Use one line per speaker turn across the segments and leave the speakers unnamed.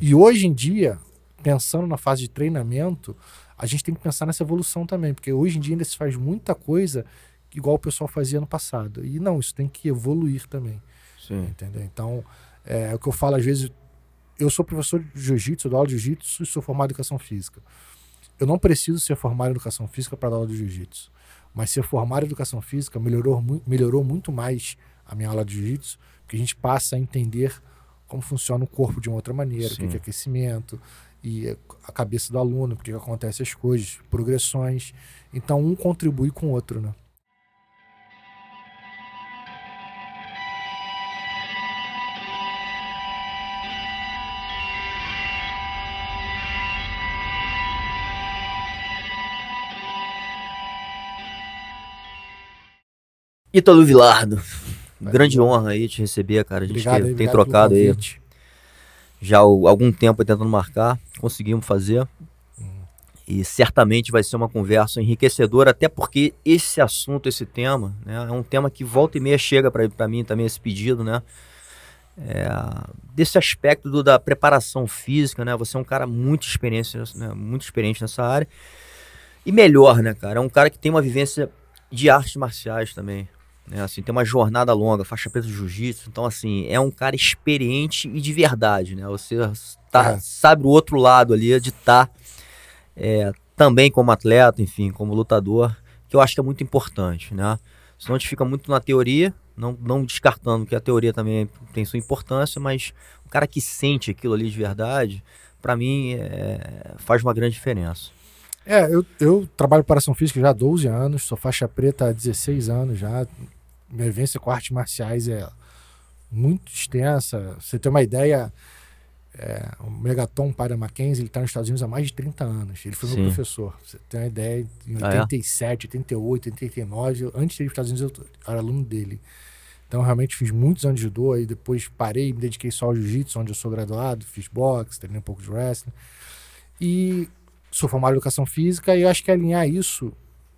E hoje em dia, pensando na fase de treinamento, a gente tem que pensar nessa evolução também, porque hoje em dia ainda se faz muita coisa igual o pessoal fazia no passado. E não, isso tem que evoluir também.
Sim.
Entendeu? Então, é, é o que eu falo às vezes, eu sou professor de jiu-jitsu, dou aula de jiu-jitsu e sou formado em educação física. Eu não preciso ser formado em educação física para dar aula de jiu-jitsu. Mas ser formado em educação física melhorou, melhorou muito mais a minha aula de jiu-jitsu, porque a gente passa a entender como funciona o corpo de uma outra maneira, Sim. o que é aquecimento, e a cabeça do aluno, porque acontecem as coisas, progressões. Então, um contribui com o outro, né?
Ítalo Vilardo, grande honra aí te receber, cara. A gente obrigado, tem, tem trocado aí já há algum tempo tentando marcar, conseguimos fazer. E certamente vai ser uma conversa enriquecedora, até porque esse assunto, esse tema, né, é um tema que volta e meia chega para mim também, esse pedido, né? É, desse aspecto do, da preparação física, né? Você é um cara muito experiente, né, muito experiente nessa área. E melhor, né, cara? É um cara que tem uma vivência de artes marciais também. Né? Assim, tem uma jornada longa, faixa preta de jiu-jitsu. Então, assim, é um cara experiente e de verdade, né? Você tá, é. sabe o outro lado ali de estar tá, é, também como atleta, enfim, como lutador, que eu acho que é muito importante, né? Senão a gente fica muito na teoria, não, não descartando que a teoria também tem sua importância, mas o cara que sente aquilo ali de verdade, para mim, é, faz uma grande diferença.
É, eu, eu trabalho para ação física já há 12 anos, sou faixa preta há 16 anos já, minha vivência com artes marciais é muito extensa. Você tem uma ideia, é, o Megaton para Mackenzie, ele está nos Estados Unidos há mais de 30 anos. Ele foi Sim. meu professor. Você tem uma ideia, em 87, ah, é? 88, 89, antes de ir para os Estados Unidos, eu era aluno dele. Então, realmente fiz muitos anos de judô, aí depois parei, me dediquei só ao jiu-jitsu, onde eu sou graduado, fiz boxe, treinei um pouco de wrestling. E sou formado em educação física e eu acho que alinhar isso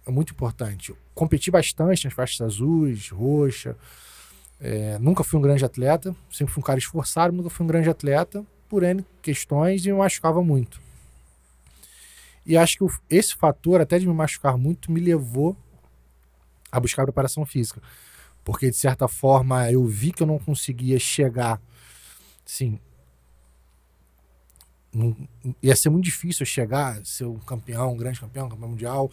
é muito importante. Competi bastante nas faixas azuis, roxa. É, nunca fui um grande atleta, sempre fui um cara esforçado, nunca fui um grande atleta, por N questões, e me machucava muito. E acho que esse fator, até de me machucar muito, me levou a buscar preparação física. Porque, de certa forma, eu vi que eu não conseguia chegar, assim, ia ser muito difícil chegar, ser um campeão, um grande campeão, um campeão mundial,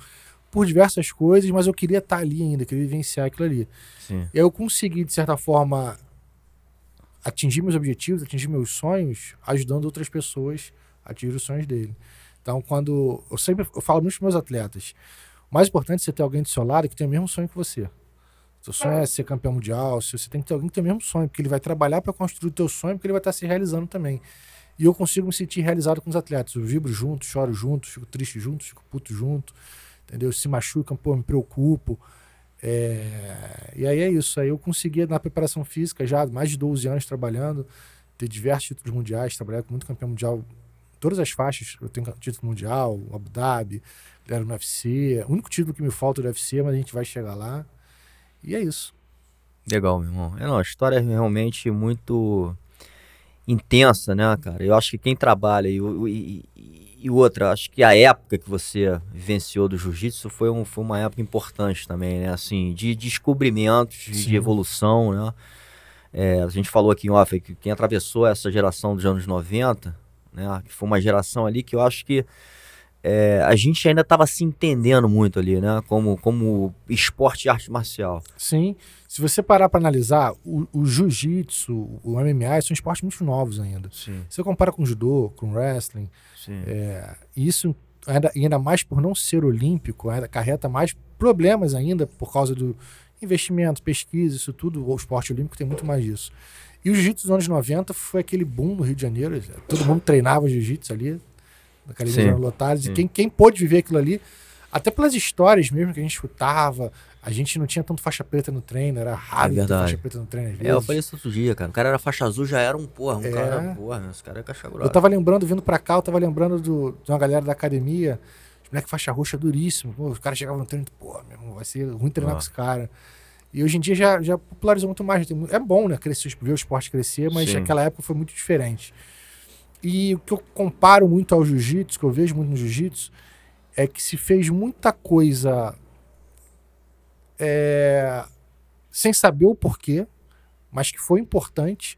por diversas coisas, mas eu queria estar ali ainda, queria vivenciar aquilo ali. Sim. E eu consegui, de certa forma, atingir meus objetivos, atingir meus sonhos, ajudando outras pessoas a atingir os sonhos dele. Então, quando. Eu sempre eu falo muito para meus atletas: o mais importante é você ter alguém do seu lado que tem o mesmo sonho que você. Seu sonho é ser campeão mundial, você tem que ter alguém que tem o mesmo sonho, porque ele vai trabalhar para construir o teu sonho, porque ele vai estar se realizando também. E eu consigo me sentir realizado com os atletas. Eu vibro junto, choro junto, fico triste junto, fico puto junto entendeu? Se machucam, pô, me preocupo. É... E aí é isso. Aí eu consegui, na preparação física, já mais de 12 anos trabalhando, ter diversos títulos mundiais, trabalhar com muito campeão mundial, todas as faixas. Eu tenho título mundial, Abu Dhabi, era no UFC. O único título que me falta do UFC, mas a gente vai chegar lá. E é isso.
Legal, meu irmão. É, não, a história é realmente muito intensa, né, cara? Eu acho que quem trabalha e, e, e outra, acho que a época que você vivenciou do jiu-jitsu foi, um, foi uma época importante também, né? Assim, de descobrimentos, de, de evolução, né? É, a gente falou aqui em off que quem atravessou essa geração dos anos 90, né? Foi uma geração ali que eu acho que é, a gente ainda estava se entendendo muito ali, né? Como, como esporte e arte marcial.
Sim. Se você parar para analisar, o, o jiu-jitsu, o MMA, são esportes muito novos ainda. Sim. Você compara com judô, com wrestling, é, isso ainda, ainda mais por não ser olímpico, ainda carreta mais problemas ainda por causa do investimento, pesquisa, isso tudo. O esporte olímpico tem muito mais disso. E o jiu-jitsu dos anos 90 foi aquele boom no Rio de Janeiro. Todo mundo treinava jiu-jitsu ali, naquela região lotada. E quem, quem pôde viver aquilo ali, até pelas histórias mesmo que a gente escutava, a gente não tinha tanto faixa preta no treino, era raro
é
faixa preta no treino. Às vezes.
É, eu falei isso outro dia, cara. O cara era faixa azul, já era um porra. Um é. cara, porra, esse cara é caixa grossa.
Eu tava lembrando, vindo pra cá, eu tava lembrando do, de uma galera da academia, os moleque faixa roxa duríssimo. Pô, os caras chegavam no treino, pô, meu irmão, vai ser ruim treinar com esse cara. E hoje em dia já, já popularizou muito mais. É bom, né? Crescer, ver o esporte crescer, mas Sim. naquela época foi muito diferente. E o que eu comparo muito ao jiu-jitsu, que eu vejo muito no jiu-jitsu, é que se fez muita coisa é, sem saber o porquê, mas que foi importante,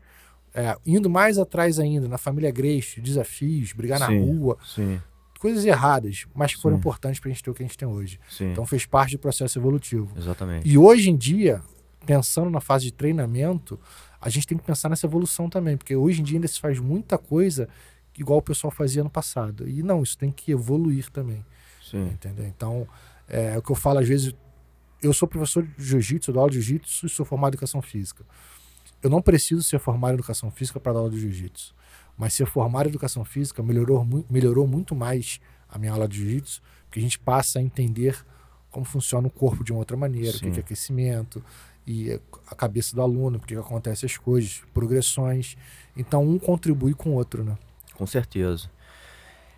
é, indo mais atrás ainda, na família Grace, desafios, brigar sim, na rua, sim. coisas erradas, mas que foram sim. importantes para a gente ter o que a gente tem hoje. Então fez parte do processo evolutivo.
Exatamente.
E hoje em dia, pensando na fase de treinamento, a gente tem que pensar nessa evolução também, porque hoje em dia ainda se faz muita coisa igual o pessoal fazia no passado. E não, isso tem que evoluir também. Sim. Entendeu? Então, é, é o que eu falo às vezes, eu sou professor de jiu-jitsu, dou aula de jiu-jitsu e sou formado em educação física. Eu não preciso ser formado em educação física para dar aula de jiu-jitsu. Mas ser formado em educação física melhorou, melhorou muito mais a minha aula de jiu-jitsu, porque a gente passa a entender como funciona o corpo de uma outra maneira, Sim. o que é aquecimento, e a cabeça do aluno, porque acontecem as coisas, progressões. Então um contribui com o outro, né?
Com certeza.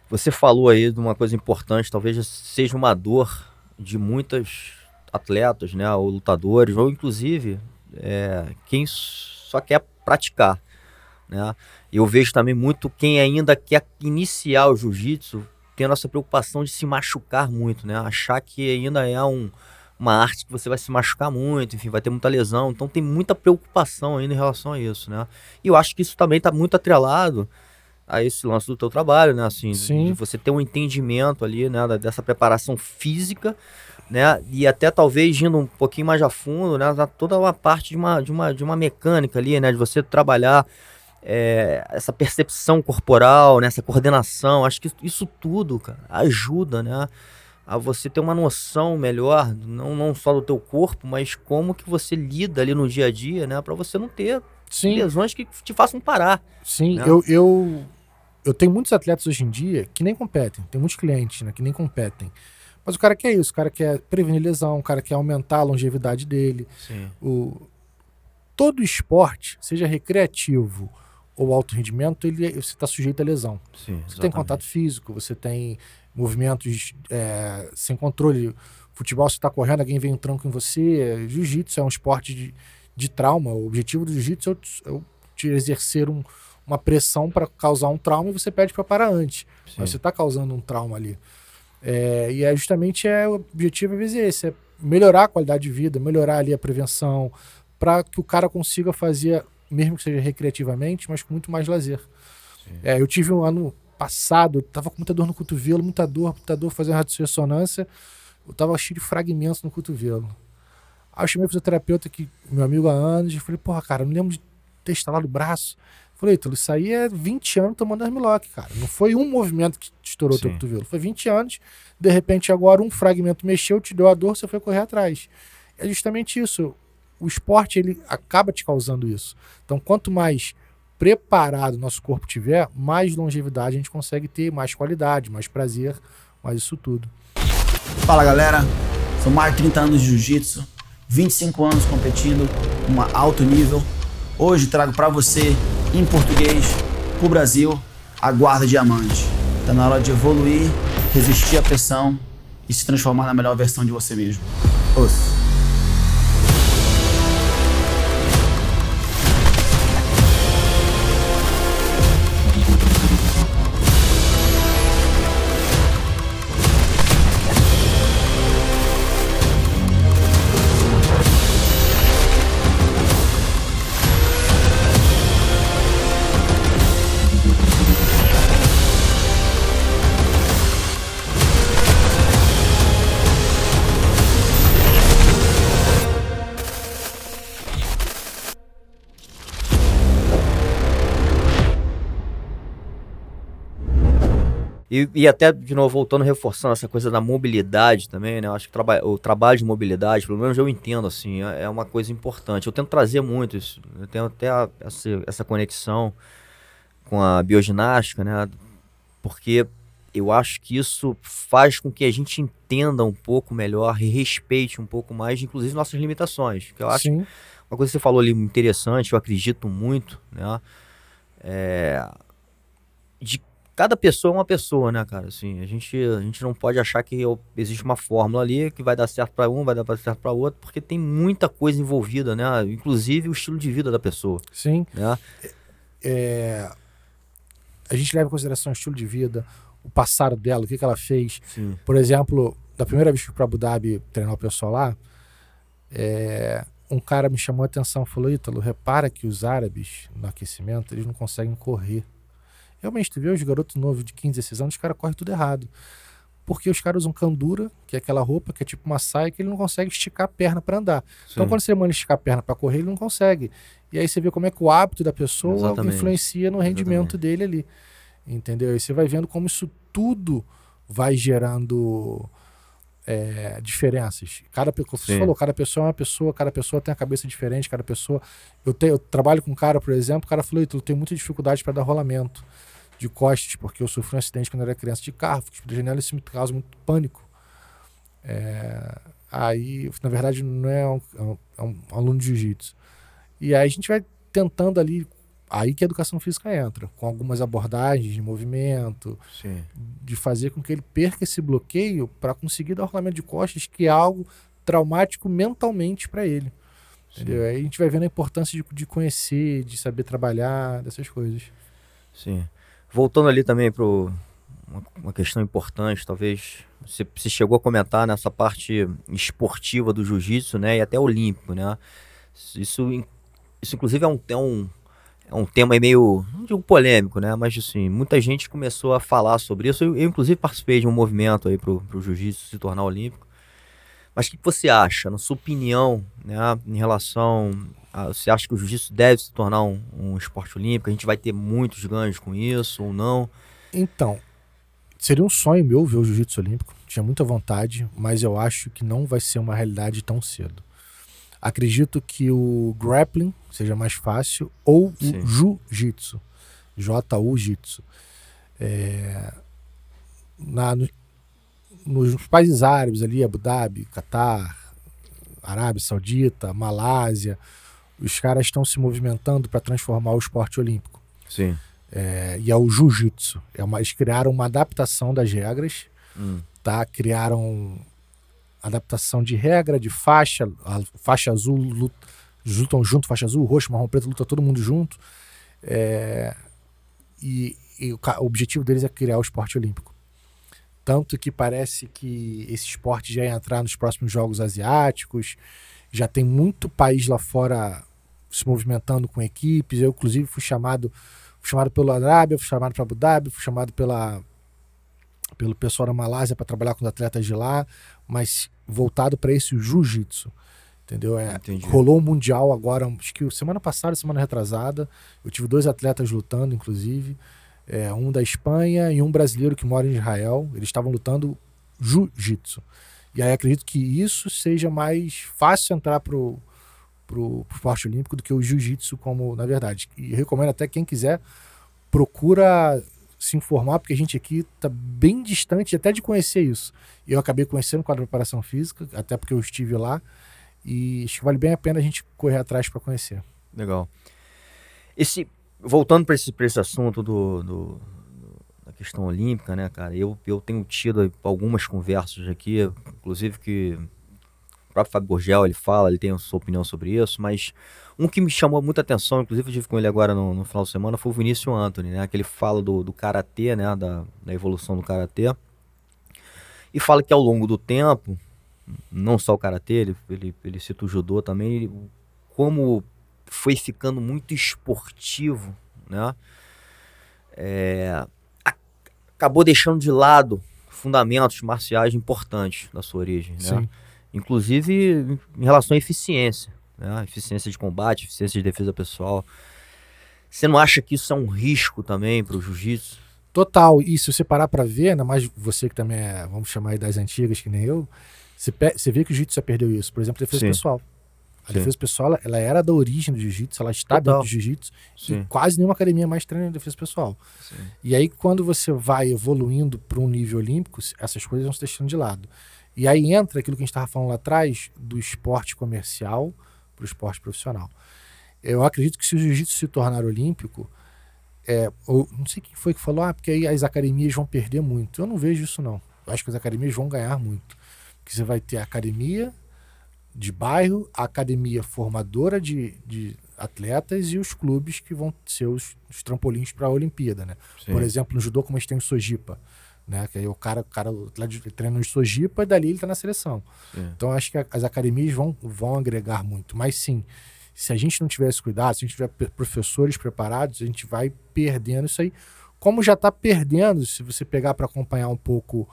Você falou aí de uma coisa importante, talvez seja uma dor de muitos atletas, né, ou lutadores, ou inclusive é, quem só quer praticar, né? Eu vejo também muito quem ainda quer iniciar o jiu-jitsu tendo essa preocupação de se machucar muito, né? Achar que ainda é um, uma arte que você vai se machucar muito, enfim, vai ter muita lesão. Então tem muita preocupação ainda em relação a isso, né? E eu acho que isso também está muito atrelado a esse lance do teu trabalho, né? Assim, Sim. de você ter um entendimento ali, né? Dessa preparação física, né? E até talvez indo um pouquinho mais a fundo, né? Toda uma parte de uma, de uma, de uma mecânica ali, né? De você trabalhar é, essa percepção corporal, né? essa coordenação. Acho que isso tudo, cara, ajuda, né? A você ter uma noção melhor, não, não só do teu corpo, mas como que você lida ali no dia a dia, né? Para você não ter Sim. lesões que te façam parar.
Sim, né? eu, eu, eu tenho muitos atletas hoje em dia que nem competem, tem muitos clientes né, que nem competem. Mas o cara quer isso, o cara quer prevenir lesão, o cara quer aumentar a longevidade dele. Sim. O, todo esporte, seja recreativo ou alto rendimento, ele, você está sujeito a lesão. Sim, você tem contato físico, você tem movimentos é, sem controle. Futebol, você está correndo, alguém vem um tranco em você. Jiu-jitsu é um esporte de, de trauma. O objetivo do jiu-jitsu é, é te exercer um, uma pressão para causar um trauma e você pede para parar antes. Sim. Mas você está causando um trauma ali. É, e é justamente é, o objetivo às vezes é esse, é melhorar a qualidade de vida, melhorar ali a prevenção, para que o cara consiga fazer, mesmo que seja recreativamente, mas com muito mais lazer. É, eu tive um ano passado, tava com muita dor no cotovelo, muita dor, muita dor, fazendo ressonância, eu tava cheio de fragmentos no cotovelo. Aí eu chamei o fisioterapeuta, que, meu amigo há anos, e falei, porra, cara, não lembro de ter instalado o braço. Falei, Ítalo, isso aí é 20 anos tomando Armilock, cara. Não foi um movimento que estourou o teu cotovelo. Foi 20 anos, de repente agora um fragmento mexeu, te deu a dor, você foi correr atrás. É justamente isso. O esporte, ele acaba te causando isso. Então, quanto mais preparado nosso corpo tiver, mais longevidade a gente consegue ter, mais qualidade, mais prazer, mais isso tudo.
Fala galera, são mais de 30 anos de jiu-jitsu, 25 anos competindo, uma alto nível. Hoje trago para você, em português, pro Brasil, a guarda diamante. Tá na hora de evoluir, resistir à pressão e se transformar na melhor versão de você mesmo. Ouça.
E, e até, de novo, voltando, reforçando essa coisa da mobilidade também, né? Eu acho que traba o trabalho de mobilidade, pelo menos eu entendo, assim, é, é uma coisa importante. Eu tento trazer muito isso. Eu tenho até a, essa, essa conexão com a bioginástica, né? Porque eu acho que isso faz com que a gente entenda um pouco melhor e respeite um pouco mais, inclusive, nossas limitações. Que eu acho Sim. uma coisa que você falou ali interessante, eu acredito muito, né? É, de cada pessoa é uma pessoa, né, cara? Assim, a gente, a gente não pode achar que existe uma fórmula ali que vai dar certo para um, vai dar certo para outro, porque tem muita coisa envolvida, né? Inclusive o estilo de vida da pessoa.
Sim. Né? É, a gente leva em consideração o estilo de vida, o passado dela, o que, que ela fez. Sim. Por exemplo, da primeira vez que fui para Abu Dhabi treinar o pessoal lá, é, um cara me chamou a atenção, falou, Ítalo, repara que os árabes, no aquecimento, eles não conseguem correr. Realmente, tu vê os garotos novos de 15, 16 anos, os caras correm tudo errado. Porque os caras usam candura, que é aquela roupa que é tipo uma saia, que ele não consegue esticar a perna para andar. Então, Sim. Então, quando você manda esticar a perna para correr, ele não consegue. E aí você vê como é que o hábito da pessoa Exatamente. influencia no rendimento Exatamente. dele ali. Entendeu? E você vai vendo como isso tudo vai gerando é, diferenças. Cada você falou, cada pessoa é uma pessoa, cada pessoa tem a cabeça diferente, cada pessoa. Eu, tenho, eu trabalho com um cara, por exemplo, o cara falou: eu tenho muita dificuldade para dar rolamento de costas, porque eu sofri um acidente quando eu era criança de carro, fiquei de janela, isso me causa muito pânico. É, aí, na verdade, não é um, é um, é um aluno de jiu-jitsu. E aí a gente vai tentando ali Aí que a educação física entra, com algumas abordagens de movimento, Sim. de fazer com que ele perca esse bloqueio para conseguir dar o rolamento de costas, que é algo traumático mentalmente para ele. Entendeu? Aí a gente vai vendo a importância de, de conhecer, de saber trabalhar, dessas coisas.
Sim. Voltando ali também para uma, questão importante, talvez você, você chegou a comentar nessa parte esportiva do jiu-jitsu, né, e até olímpico, né? Isso, isso inclusive é um, é um é um tema meio, não digo polêmico, né? Mas assim, muita gente começou a falar sobre isso. Eu, eu inclusive participei de um movimento aí pro, pro jiu-jitsu se tornar olímpico. Mas o que, você acha, na sua opinião, né, em relação a, você acha que o jiu-jitsu deve se tornar um, um esporte olímpico? A gente vai ter muitos ganhos com isso ou não?
Então, seria um sonho meu ver o jiu-jitsu olímpico. Tinha muita vontade, mas eu acho que não vai ser uma realidade tão cedo. Acredito que o grappling seja mais fácil ou Sim. o jiu-jitsu. J-U-jitsu. É, na, nos países árabes ali, Abu Dhabi, Catar, Arábia Saudita, Malásia, os caras estão se movimentando para transformar o esporte olímpico.
Sim.
É, e é o jiu-jitsu. É eles criaram uma adaptação das regras, hum. tá? Criaram adaptação de regra, de faixa, faixa azul luta, lutam junto, faixa azul, roxo, marrom, preto, luta todo mundo junto. É, e, e o, o, objetivo deles é criar o esporte olímpico. Tanto que parece que esse esporte já ia entrar nos próximos Jogos Asiáticos, já tem muito país lá fora se movimentando com equipes. Eu, inclusive, fui chamado, fui chamado pelo Arábia, fui chamado para Abu Dhabi, fui chamado pela, pelo pessoal da Malásia para trabalhar com os atletas de lá mas voltado para esse jiu-jitsu. Entendeu? É, rolou um mundial agora, acho que semana passada, semana retrasada. Eu tive dois atletas lutando, inclusive. É, um da Espanha e um brasileiro que mora em Israel. Eles estavam lutando jiu-jitsu. E aí acredito que isso seja mais fácil entrar pro, pro, pro esporte olímpico do que o jiu-jitsu, como na verdade. E recomendo até quem quiser, procura se informar, porque a gente aqui está bem distante até de conhecer isso. Eu acabei conhecendo o quadro de preparação física, até porque eu estive lá, e acho que vale bem a pena a gente correr atrás para conhecer.
Legal. Esse, voltando para esse, esse assunto do, do, da questão olímpica, né, cara, eu, eu tenho tido algumas conversas aqui, inclusive que o próprio Fábio Gorgel, ele fala, ele tem a sua opinião sobre isso, mas um que me chamou muita atenção, inclusive eu tive com ele agora no, no final de semana, foi o Vinícius Anthony, né? Que ele fala do, do Karatê, né? Da, da evolução do Karatê. E fala que ao longo do tempo, não só o Karatê, ele, ele, ele cita o Judô também, como foi ficando muito esportivo, né? É, acabou deixando de lado fundamentos marciais importantes da sua origem, né? Inclusive em relação à eficiência né? eficiência de combate, eficiência de defesa pessoal. Você não acha que isso é um risco também para o jiu-jitsu?
Total. E se você parar para ver, ainda mais você que também é, vamos chamar aí das antigas, que nem eu, você, você vê que o jiu-jitsu já perdeu isso. Por exemplo, defesa Sim. pessoal. A Sim. defesa pessoal, ela era da origem do jiu-jitsu, ela está Total. dentro do jiu-jitsu e quase nenhuma academia mais treina defesa pessoal. Sim. E aí, quando você vai evoluindo para um nível olímpico, essas coisas vão se deixando de lado. E aí entra aquilo que a gente estava falando lá atrás do esporte comercial, para o esporte profissional. Eu acredito que se o jiu-jitsu se tornar olímpico, é, ou, não sei quem foi que falou, ah, porque aí as academias vão perder muito. Eu não vejo isso, não. Eu acho que as academias vão ganhar muito. Porque você vai ter a academia de bairro, a academia formadora de, de atletas e os clubes que vão ser os, os trampolins para a Olimpíada, né? Sim. Por exemplo, no judô, como a gente tem o Sojipa, né? Que aí o cara, o cara o treina no Sojipa e dali ele está na seleção. Sim. Então acho que as academias vão, vão agregar muito. Mas sim, se a gente não tiver esse cuidado, se a gente tiver professores preparados, a gente vai perdendo isso aí. Como já está perdendo, se você pegar para acompanhar um pouco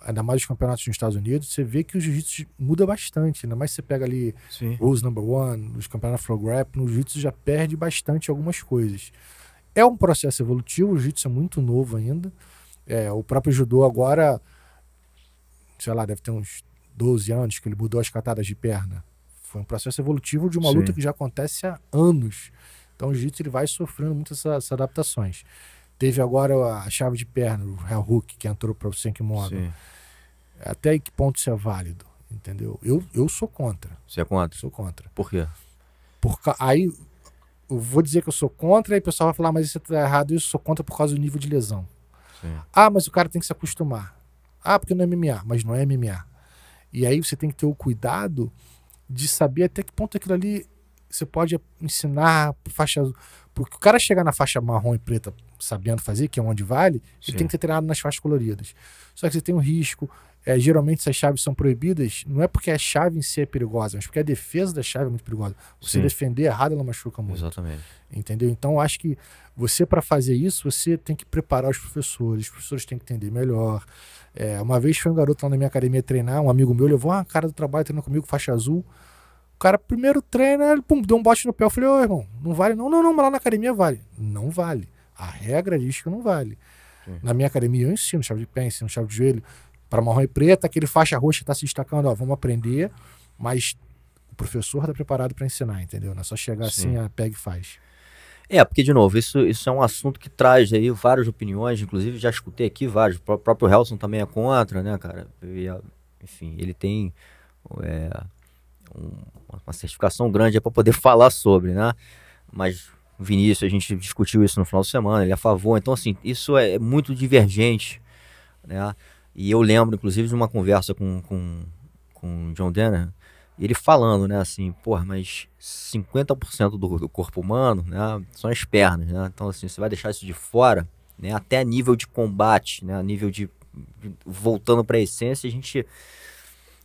ainda mais os campeonatos nos Estados Unidos, você vê que o jiu-jitsu muda bastante. Ainda mais você pega ali Sim. Rules Number One, os campeonatos Flow Grap, no jiu-jitsu já perde bastante algumas coisas. É um processo evolutivo, o jiu-jitsu é muito novo ainda. É, o próprio judô agora, sei lá, deve ter uns 12 anos que ele mudou as catadas de perna. Foi um processo evolutivo de uma Sim. luta que já acontece há anos. Então o jiu-jitsu vai sofrendo muitas essas adaptações. Teve agora a chave de perna, o Hell Hook, que entrou para o Senkimono. Até que ponto isso é válido? Entendeu? Eu, eu sou contra.
Você é contra?
Sou contra.
Por quê?
Porque aí eu vou dizer que eu sou contra, e o pessoal vai falar, mas isso tá errado, eu sou contra por causa do nível de lesão. Sim. Ah, mas o cara tem que se acostumar. Ah, porque não é MMA, mas não é MMA. E aí você tem que ter o cuidado de saber até que ponto aquilo ali você pode ensinar faixa porque o cara chegar na faixa marrom e preta sabendo fazer, que é onde vale, Sim. ele tem que ter treinado nas faixas coloridas. Só que você tem um risco. É, geralmente essas chaves são proibidas, não é porque a chave em si é perigosa, mas porque a defesa da chave é muito perigosa. Você Sim. defender errado, ela machuca muito.
Exatamente.
Entendeu? Então, acho que você, para fazer isso, você tem que preparar os professores, os professores têm que entender melhor. É, uma vez foi um garoto lá na minha academia treinar, um amigo meu levou uma cara do trabalho treinando comigo, faixa azul. O cara primeiro treina, ele pum, deu um bote no pé. Eu falei, ô irmão, não vale não. Não, não, mas lá na academia vale. Não vale. A regra diz que não vale. Sim. Na minha academia eu ensino chave de pé, ensino chave de joelho. Para marrom e preta, aquele faixa roxa está se destacando, ó, vamos aprender, mas o professor está preparado para ensinar, entendeu? Não é só chegar Sim. assim, a pega e faz.
É, porque, de novo, isso, isso é um assunto que traz aí várias opiniões, inclusive já escutei aqui vários. O próprio Helson também é contra, né, cara? enfim, ele tem é, um, uma certificação grande para poder falar sobre, né? Mas Vinícius, a gente discutiu isso no final de semana, ele é a favor. Então, assim, isso é muito divergente, né? E eu lembro, inclusive, de uma conversa com, com, com John Denner, ele falando, né, assim, porra, mas 50% do, do corpo humano, né, são as pernas, né? Então, assim, você vai deixar isso de fora, né, até nível de combate, né, nível de, voltando para a essência, a gente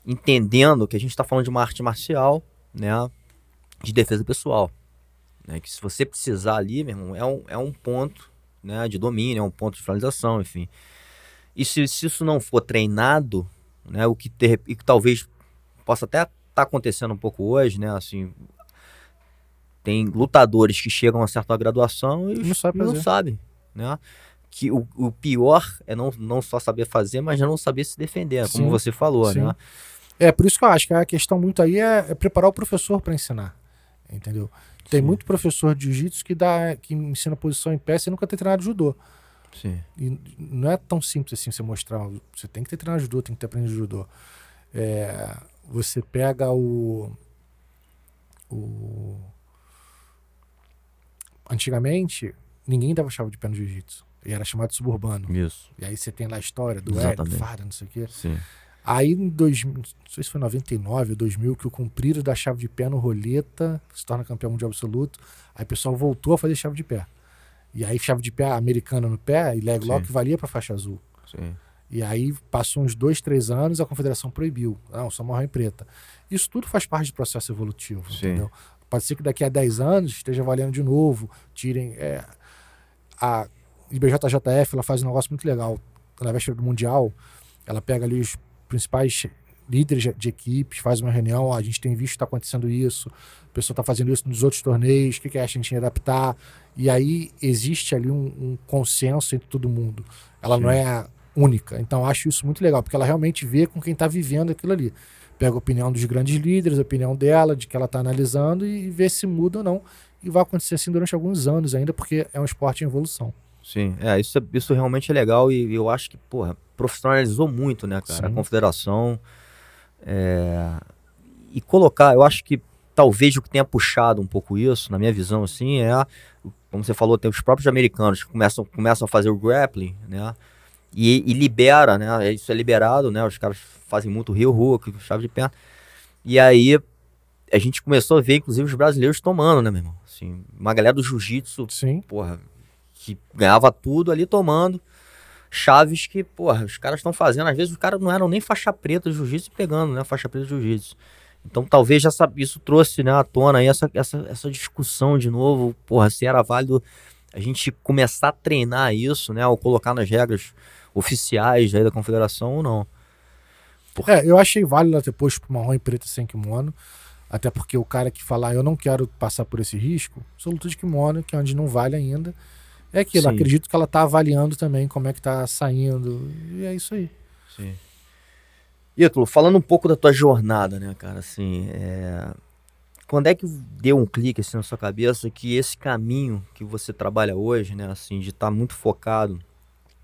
entendendo que a gente está falando de uma arte marcial, né, de defesa pessoal. Né? Que se você precisar ali, meu irmão, é um, é um ponto né, de domínio, é um ponto de finalização, enfim. E se, se isso não for treinado, né, o que, ter, e que talvez possa até estar tá acontecendo um pouco hoje, né, assim, tem lutadores que chegam a certa graduação e não, sabe não sabem, né? Que o, o pior é não, não só saber fazer, mas já não saber se defender, sim, como você falou, sim. né?
É, por isso que eu acho que a questão muito aí é, é preparar o professor para ensinar, entendeu? Tem Sim. muito professor de jiu-jitsu que, dá, que ensina posição em pé sem nunca ter treinado judô.
Sim.
E não é tão simples assim você mostrar. Você tem que ter treinado judô, tem que ter aprendido judô. É, você pega o, o. Antigamente, ninguém dava chave de pé no jiu-jitsu. E era chamado de suburbano.
Isso.
E aí você tem lá a história do Hélio, Fara, não sei o quê.
Sim.
Aí em 2000, não sei se foi 99 ou 2000, que o cumprido da chave de pé no roleta se torna campeão mundial absoluto. Aí o pessoal voltou a fazer chave de pé. E aí chave de pé americana no pé e leg lock Sim. valia para faixa azul.
Sim.
E aí passou uns dois, três anos a confederação proibiu. Não, só marrom em preta. Isso tudo faz parte do processo evolutivo, Sim. entendeu? Pode ser que daqui a 10 anos esteja valendo de novo, tirem... É, a IBJJF ela faz um negócio muito legal. Na véspera do Mundial, ela pega ali os principais líderes de equipes, faz uma reunião, ó, a gente tem visto que está acontecendo isso, a pessoa está fazendo isso nos outros torneios, o que, que a gente adaptar? E aí existe ali um, um consenso entre todo mundo. Ela Sim. não é única. Então acho isso muito legal, porque ela realmente vê com quem está vivendo aquilo ali. Pega a opinião dos grandes líderes, a opinião dela, de que ela está analisando e vê se muda ou não. E vai acontecer assim durante alguns anos ainda, porque é um esporte em evolução.
Sim, é, isso, é, isso realmente é legal e eu acho que, porra, profissionalizou muito, né, cara? Sim. A confederação. É, e colocar, eu acho que talvez o que tenha puxado um pouco isso, na minha visão, assim, é, como você falou, tem os próprios americanos que começam, começam a fazer o grappling, né? E, e libera, né? Isso é liberado, né? Os caras fazem muito rio, rua, chave de perna. E aí a gente começou a ver, inclusive, os brasileiros tomando, né, meu irmão? Assim, uma galera do jiu-jitsu, porra, que ganhava tudo ali tomando. Chaves que, porra, os caras estão fazendo. Às vezes os caras não eram nem faixa preta de jiu-jitsu pegando, né? Faixa preta de jiu-jitsu. Então talvez já isso trouxe né, à tona aí essa, essa, essa discussão de novo, porra, se era válido a gente começar a treinar isso, né? Ou colocar nas regras oficiais aí da confederação ou não.
É, eu achei válido ter posto pro marrom e preto sem kimono. Até porque o cara que falar, eu não quero passar por esse risco, sou luta de kimono, que é onde não vale ainda. É aquilo, Sim. acredito que ela tá avaliando também como é que tá saindo. E é isso aí.
Sim. Ítalo, falando um pouco da tua jornada, né, cara, assim, é... quando é que deu um clique assim na sua cabeça que esse caminho que você trabalha hoje, né, assim, de estar tá muito focado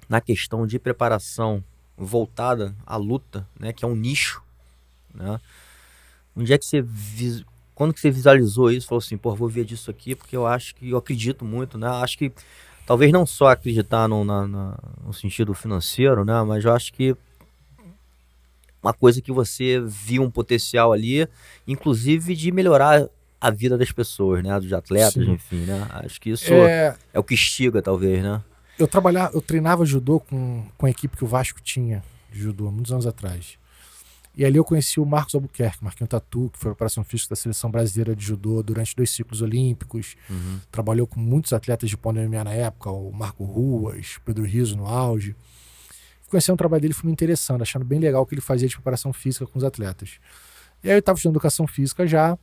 na questão de preparação voltada à luta, né, que é um nicho, né? Onde é que você vis... quando que você visualizou isso? Falou assim, pô, vou ver disso aqui porque eu acho que eu acredito muito, né? Acho que talvez não só acreditar no, na, na, no sentido financeiro, né? Mas eu acho que uma coisa que você viu um potencial ali, inclusive de melhorar a vida das pessoas, né? Dos atletas, Sim. enfim, né? Acho que isso é... é o que instiga, talvez, né?
Eu trabalhava, eu treinava judô com, com a equipe que o Vasco tinha de judô, muitos anos atrás. E ali eu conheci o Marcos Albuquerque, Marquinho Tatu, que foi operação física da seleção brasileira de judô durante dois ciclos olímpicos. Uhum. Trabalhou com muitos atletas de pão MMA na época, o Marco Ruas, Pedro Riso no auge. Conhecendo o trabalho dele, fui me interessando, achando bem legal o que ele fazia de preparação física com os atletas. E aí eu estava estudando educação física já,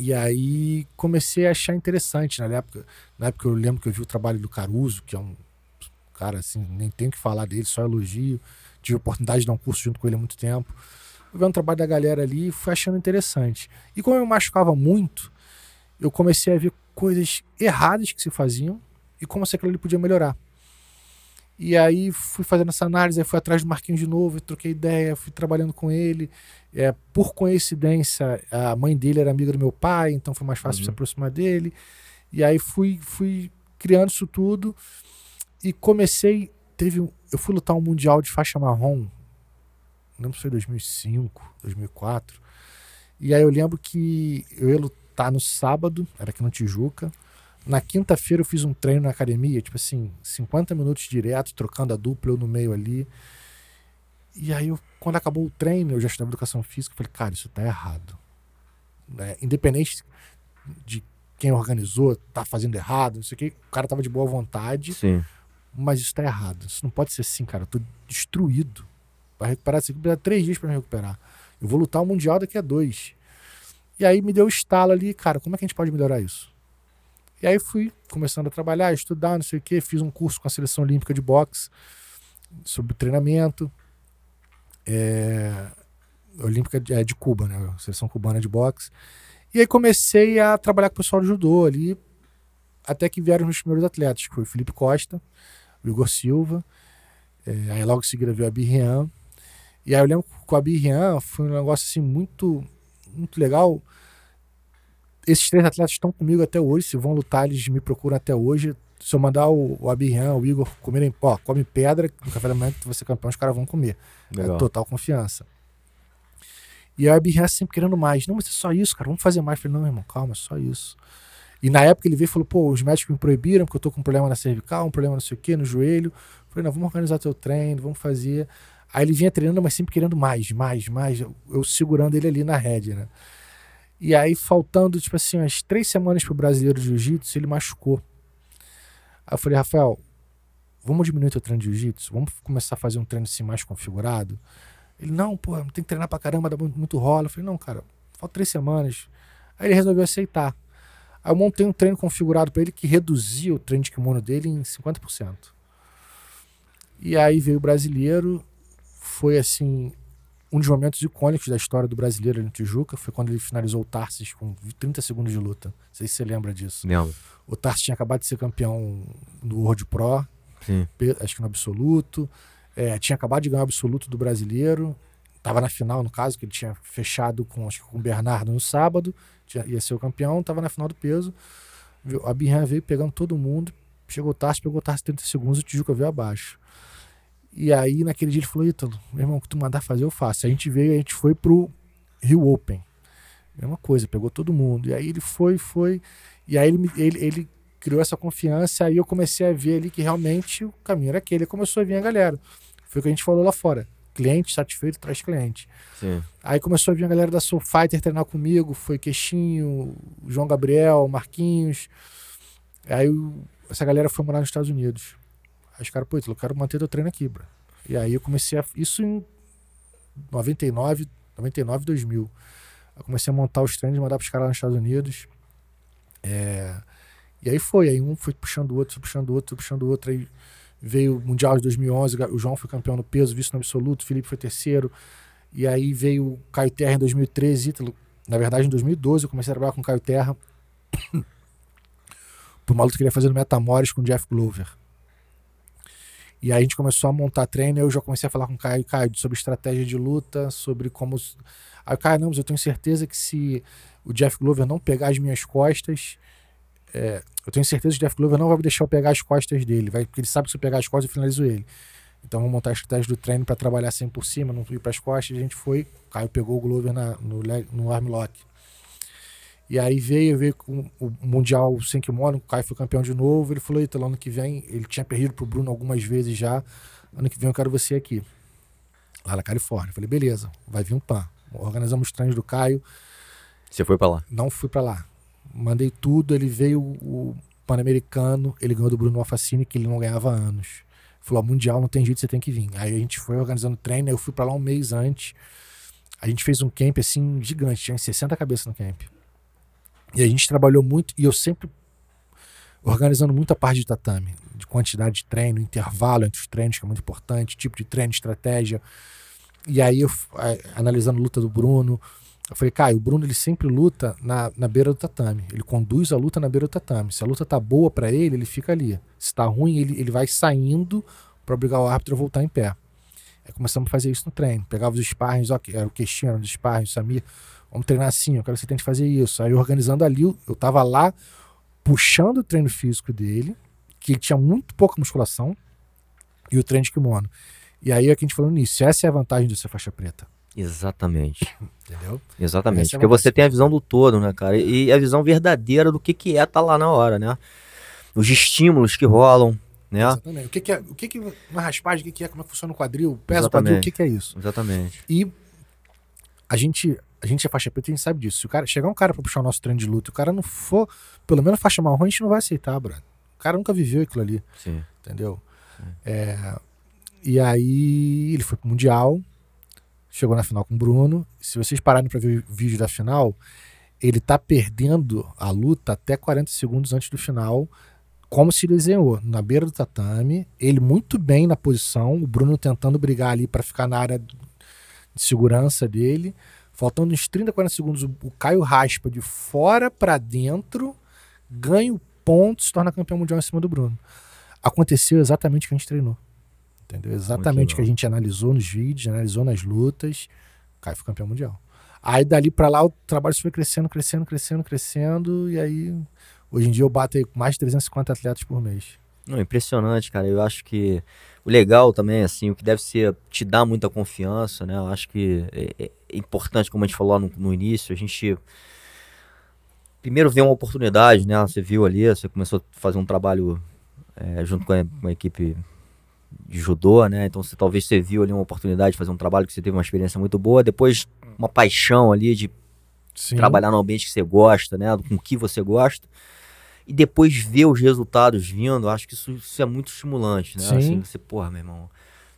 e aí comecei a achar interessante. Na época, na época eu lembro que eu vi o trabalho do Caruso, que é um cara assim, nem tenho que falar dele, só elogio. Tive a oportunidade de dar um curso junto com ele há muito tempo. Eu vi um trabalho da galera ali e fui achando interessante. E como eu machucava muito, eu comecei a ver coisas erradas que se faziam e como aquilo ali podia melhorar. E aí fui fazendo essa análise, fui atrás do Marquinhos de novo, troquei ideia, fui trabalhando com ele. É, por coincidência, a mãe dele era amiga do meu pai, então foi mais fácil uhum. se aproximar dele. E aí fui, fui criando isso tudo e comecei. Teve eu fui lutar um mundial de faixa marrom, não lembro se foi 2005, 2004. E aí eu lembro que eu ia lutar no sábado, era aqui no Tijuca. Na quinta-feira eu fiz um treino na academia, tipo assim, 50 minutos direto, trocando a dupla, eu no meio ali. E aí, eu, quando acabou o treino, eu já estudava educação física, eu falei, cara, isso tá errado. Né? Independente de quem organizou, tá fazendo errado, não sei o que, o cara tava de boa vontade,
Sim.
Mas isso tá errado. Isso não pode ser assim, cara. Eu tô destruído. Para recuperar aqui, precisa três dias para me recuperar. Eu vou lutar o Mundial daqui a dois. E aí me deu estalo ali, cara, como é que a gente pode melhorar isso? E aí fui começando a trabalhar, estudar, não sei o quê. Fiz um curso com a Seleção Olímpica de Boxe sobre treinamento. É, Olímpica de, é, de Cuba, né? Seleção cubana de boxe. E aí comecei a trabalhar com o pessoal de judô ali, até que vieram os primeiros atletas, que foi o Felipe Costa, o Igor Silva, é, aí logo em seguida veio a Birrian. E aí eu lembro que com a Birrian foi um negócio assim muito, muito legal, esses três atletas estão comigo até hoje. Se vão lutar, eles me procuram até hoje. Se eu mandar o, o Abirran, o Igor comerem, ó, come pedra, no café da manhã que você campeão, os caras vão comer. É total confiança. E a Abirran sempre querendo mais. Não, mas é só isso, cara, vamos fazer mais. Eu falei, não, irmão, calma, é só isso. E na época ele veio e falou, pô, os médicos me proibiram porque eu tô com um problema na cervical, um problema não sei o quê, no joelho. Eu falei, não, vamos organizar teu treino, vamos fazer. Aí ele vinha treinando, mas sempre querendo mais, mais, mais. Eu, segurando ele ali na rédea, né? E aí, faltando, tipo assim, umas três semanas pro brasileiro de jiu-jitsu, ele machucou. Aí eu falei, Rafael, vamos diminuir teu treino de jiu-jitsu? Vamos começar a fazer um treino assim mais configurado? Ele, não, pô, tem que treinar pra caramba, dá muito, muito rola. Eu falei, não, cara, falta três semanas. Aí ele resolveu aceitar. Aí eu montei um treino configurado para ele que reduzia o treino de kimono dele em 50%. E aí veio o brasileiro, foi assim, um dos momentos icônicos da história do brasileiro ali no Tijuca foi quando ele finalizou o Tarsis com 30 segundos de luta. Não sei se você lembra disso.
Lembro.
O Tarsis tinha acabado de ser campeão do World Pro,
Sim.
acho que no absoluto. É, tinha acabado de ganhar o absoluto do brasileiro. Estava na final, no caso, que ele tinha fechado com, acho com o Bernardo no sábado. Tinha, ia ser o campeão, estava na final do peso. A Birra veio pegando todo mundo. Chegou Tarsis, pegou Tarsis 30 segundos o Tijuca veio abaixo. E aí, naquele dia, ele falou: Ítalo, meu irmão, o que tu mandar fazer, eu faço. A gente veio, a gente foi pro Rio Open. Mesma coisa, pegou todo mundo. E aí ele foi, foi. E aí ele, ele, ele criou essa confiança. Aí eu comecei a ver ali que realmente o caminho era aquele. Começou a vir a galera. Foi o que a gente falou lá fora. Cliente satisfeito traz cliente.
Sim.
Aí começou a vir a galera da Soul Fighter treinar comigo. Foi Queixinho, João Gabriel, Marquinhos. Aí essa galera foi morar nos Estados Unidos. Aí os caras, pô, eu quero manter teu treino aqui, bro. E aí eu comecei a. Isso em 99, 99, 2000. Eu comecei a montar os treinos mandar pros caras lá nos Estados Unidos. É, e aí foi, aí um foi puxando o outro, puxando o outro, puxando o outro. Aí veio o Mundial de 2011, o João foi campeão no peso, vice no absoluto, o Felipe foi terceiro. E aí veio o Caio Terra em 2013, Ítalo. Na verdade, em 2012 eu comecei a trabalhar com o Caio Terra. por uma luta que ele ia fazer no Metamores com o Jeff Glover. E aí a gente começou a montar treino, eu já comecei a falar com o Caio, Caio sobre estratégia de luta, sobre como. Aí Caio, não, mas eu tenho certeza que se o Jeff Glover não pegar as minhas costas, é, eu tenho certeza que o Jeff Glover não vai deixar eu pegar as costas dele, vai, porque ele sabe que se eu pegar as costas eu finalizo ele. Então vamos montar a estratégia do treino para trabalhar sempre por cima, não ir para as costas. A gente foi, o Caio pegou o Glover na, no, no armlock. E aí veio, veio com o Mundial sem kimono, o Caio foi campeão de novo. Ele falou: Eita, ano que vem, ele tinha perdido pro Bruno algumas vezes já. Ano que vem eu quero você aqui, lá na Califórnia. Eu falei: beleza, vai vir um PAN. Organizamos os treinos do Caio.
Você foi para lá?
Não fui para lá. Mandei tudo, ele veio o Pan-Americano, ele ganhou do Bruno Alfacine, que ele não ganhava há anos. Falou: Mundial não tem jeito, você tem que vir. Aí a gente foi organizando treino, eu fui para lá um mês antes. A gente fez um camp assim gigante, tinha 60 cabeças no camp. E a gente trabalhou muito, e eu sempre organizando muita parte de tatame, de quantidade de treino, intervalo entre os treinos, que é muito importante, tipo de treino, estratégia. E aí, eu, analisando a luta do Bruno, eu falei, Caio, o Bruno ele sempre luta na, na beira do tatame. Ele conduz a luta na beira do tatame. Se a luta tá boa para ele, ele fica ali. Se tá ruim, ele, ele vai saindo para obrigar o árbitro a voltar em pé. Aí começamos a fazer isso no treino. Pegava os sparrings, ó, era o Queixinho, era os sparrings, Samir Vamos treinar assim, eu quero que você tente fazer isso. Aí organizando ali, eu tava lá puxando o treino físico dele, que ele tinha muito pouca musculação, e o treino de kimono. E aí é que a gente falou nisso. Essa é a vantagem de ser faixa preta.
Exatamente.
Entendeu?
Exatamente. É Porque você tem a visão do todo, né, cara? E a visão verdadeira do que, que é estar tá lá na hora, né? Os estímulos que rolam, né?
Exatamente. O que, que é, o que, que uma raspagem, o que, que é, como é que funciona o quadril, pesa o quadril, o que, que é isso?
Exatamente.
E a gente a gente é faixa preta, a gente sabe disso. Se o cara chegar um cara pra puxar o nosso treino de luta, o cara não for, pelo menos faixa marrom, a gente não vai aceitar, brother. O cara nunca viveu aquilo ali.
Sim.
Entendeu? É, e aí ele foi pro Mundial, chegou na final com o Bruno. Se vocês pararem para ver o vídeo da final, ele tá perdendo a luta até 40 segundos antes do final, como se desenhou, na beira do tatame, ele muito bem na posição, o Bruno tentando brigar ali para ficar na área de segurança dele. Faltando uns 30, 40 segundos, o Caio raspa de fora para dentro, ganha o ponto, se torna campeão mundial em cima do Bruno. Aconteceu exatamente o que a gente treinou. Entendeu? Exatamente o que a gente analisou nos vídeos, analisou nas lutas. Caio foi campeão mundial. Aí dali para lá o trabalho foi crescendo, crescendo, crescendo, crescendo. E aí, hoje em dia eu bato aí com mais de 350 atletas por mês.
Não, impressionante, cara. Eu acho que o legal também, assim, o que deve ser te dar muita confiança, né? Eu acho que é, é, é importante, como a gente falou no, no, início, a gente primeiro ver uma oportunidade, né? Você viu ali, você começou a fazer um trabalho é, junto com a, com a, equipe de judô, né? Então você talvez você viu ali uma oportunidade de fazer um trabalho que você teve uma experiência muito boa, depois uma paixão ali de Sim. trabalhar no ambiente que você gosta, né? Com o que você gosta e depois ver os resultados vindo, acho que isso, isso é muito estimulante, né?
Sim.
Assim, você, porra, meu irmão,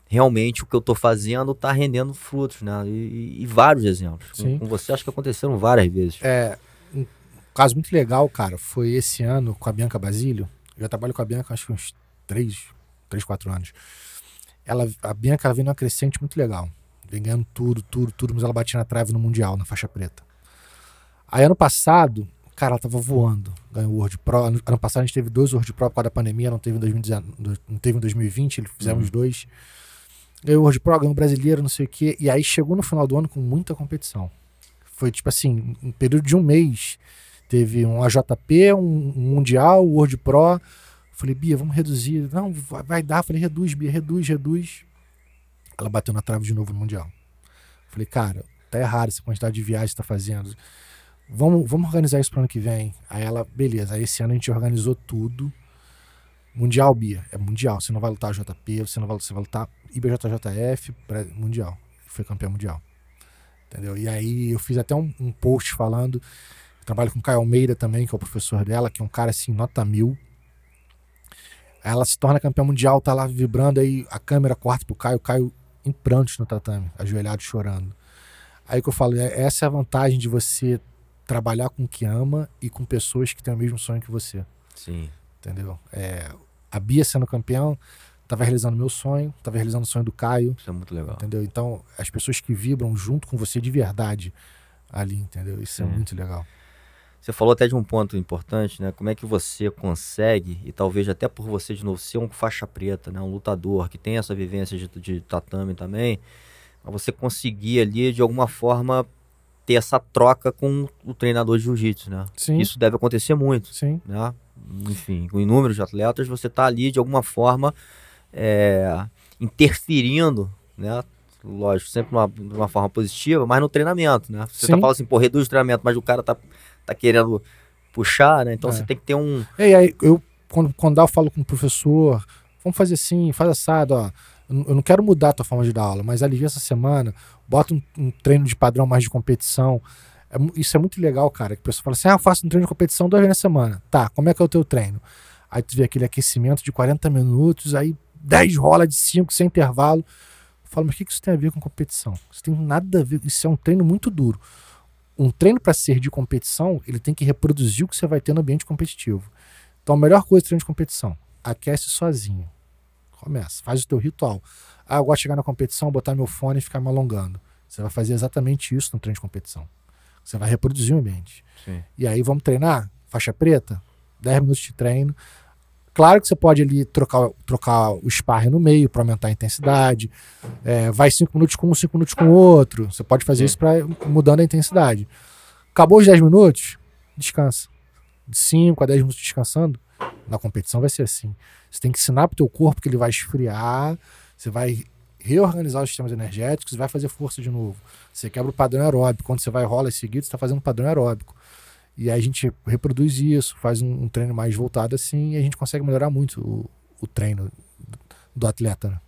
realmente o que eu tô fazendo tá rendendo frutos, né? E, e vários exemplos. Com, com, você, acho que aconteceram várias vezes.
É, um caso muito legal, cara, foi esse ano com a Bianca Basílio. Eu já trabalho com a Bianca acho que uns 3, 3 4 anos. Ela, a Bianca ela vem numa crescente muito legal. Vem ganhando tudo, tudo, tudo, mas ela batia na trave no Mundial, na faixa preta. Aí ano passado, cara, ela tava voando. Ganhou o World Pro. Ano, ano, passado a gente teve dois World Pro por causa da pandemia, não teve em, 2019, não teve em 2020, ele fizemos uhum. dois. Ganhou o World Pro, ganhou o brasileiro, não sei o quê. E aí chegou no final do ano com muita competição. Foi tipo assim, um período de um mês. Teve um AJP, um, um Mundial, o World Pro. Falei, Bia, vamos reduzir. Não, vai, vai dar. Falei, reduz, Bia, reduz, reduz. Ela bateu na trave de novo no Mundial. Falei, cara, tá errado essa quantidade de viagens que tá fazendo Vamos, vamos organizar isso para ano que vem. Aí ela, beleza. Aí esse ano a gente organizou tudo. Mundial, Bia. É mundial. Você não vai lutar JP, você não vai, você vai lutar IBJJF, mundial. Foi campeão mundial. Entendeu? E aí eu fiz até um, um post falando. Trabalho com o Caio Almeida também, que é o professor dela, que é um cara assim, nota mil. Ela se torna campeã mundial, tá lá vibrando, aí a câmera corta pro Caio, o Caio em prantos no tatame, ajoelhado chorando. Aí que eu falo, é, essa é a vantagem de você trabalhar com o que ama e com pessoas que têm o mesmo sonho que você.
Sim.
Entendeu? É, a Bia sendo campeão, estava realizando meu sonho, estava realizando o sonho do Caio.
Isso é muito legal.
Entendeu? Então, as pessoas que vibram junto com você de verdade ali, entendeu? Isso é, é muito legal.
Você falou até de um ponto importante, né? Como é que você consegue, e talvez até por você de novo ser um faixa preta, né? Um lutador que tem essa vivência de, de tatame também, você conseguir ali de alguma forma ter essa troca com o treinador de jiu-jitsu, né?
Sim.
Isso deve acontecer muito,
Sim.
né? Enfim, com inúmeros de atletas, você está ali de alguma forma é, interferindo, né? Lógico, sempre de uma forma positiva, mas no treinamento, né? Você tá falando assim, pô, reduz o treinamento, mas o cara tá tá querendo puxar, né? Então é. você tem que ter um.
E aí, eu, quando, quando eu falo com o professor, vamos fazer assim, faz assado, ó. Eu não quero mudar a tua forma de dar aula, mas ali essa semana, bota um, um treino de padrão mais de competição. É, isso é muito legal, cara. Que a pessoa fala assim: ah, eu faço um treino de competição duas vezes na semana. Tá, como é que é o teu treino? Aí tu vê aquele aquecimento de 40 minutos, aí 10 rola de 5 sem intervalo. Eu falo, mas o que isso tem a ver com competição? Isso tem nada a ver, isso é um treino muito duro um treino para ser de competição, ele tem que reproduzir o que você vai ter no ambiente competitivo. Então, a melhor coisa do treino de competição, aquece sozinho. Começa, faz o teu ritual. Ah, eu gosto de chegar na competição, botar meu fone e ficar me alongando. Você vai fazer exatamente isso no treino de competição. Você vai reproduzir o ambiente.
Sim.
E aí vamos treinar, faixa preta, 10 minutos de treino. Claro que você pode ali trocar, trocar o sparring no meio para aumentar a intensidade. É, vai 5 minutos com um, 5 minutos com o outro. Você pode fazer isso para mudando a intensidade. Acabou os 10 minutos, descansa. De 5 a 10 minutos descansando, na competição vai ser assim. Você tem que ensinar pro teu corpo que ele vai esfriar, você vai reorganizar os sistemas energéticos e vai fazer força de novo. Você quebra o padrão aeróbico. Quando você vai rola seguido, você está fazendo padrão aeróbico. E aí a gente reproduz isso, faz um, um treino mais voltado assim, e a gente consegue melhorar muito o, o treino do atleta. Né?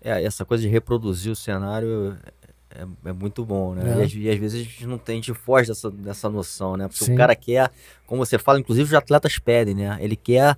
É, essa coisa de reproduzir o cenário é, é muito bom, né? É. E, às, e, às, vezes a gente não tem, a gente foge dessa, dessa noção, né? Porque Sim. o cara quer, como você fala, inclusive os atletas pedem, né? Ele quer,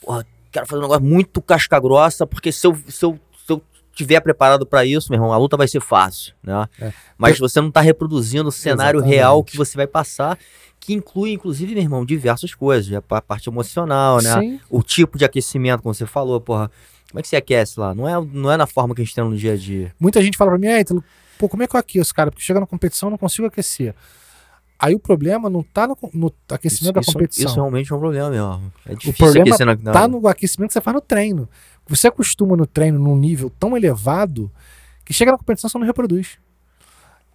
porra, quero fazer um negócio muito casca grossa, porque se eu, se eu, se eu tiver preparado para isso, meu irmão, a luta vai ser fácil, né? É. Mas você não está reproduzindo o cenário Exatamente. real que você vai passar que inclui, inclusive, meu irmão, diversas coisas. A parte emocional, né?
Sim.
O tipo de aquecimento, como você falou, porra. Como é que você aquece lá? Não é, não é na forma que a gente tem no dia a dia.
Muita gente fala pra mim, Ítalo, pô, como é que eu aqueço, cara? Porque chega na competição eu não consigo aquecer. Aí o problema não tá no, no aquecimento
isso,
da competição.
Isso, realmente é um problema mesmo. É
difícil o problema aquecer na... tá no aquecimento que você faz no treino. Você acostuma no treino num nível tão elevado que chega na competição você não reproduz.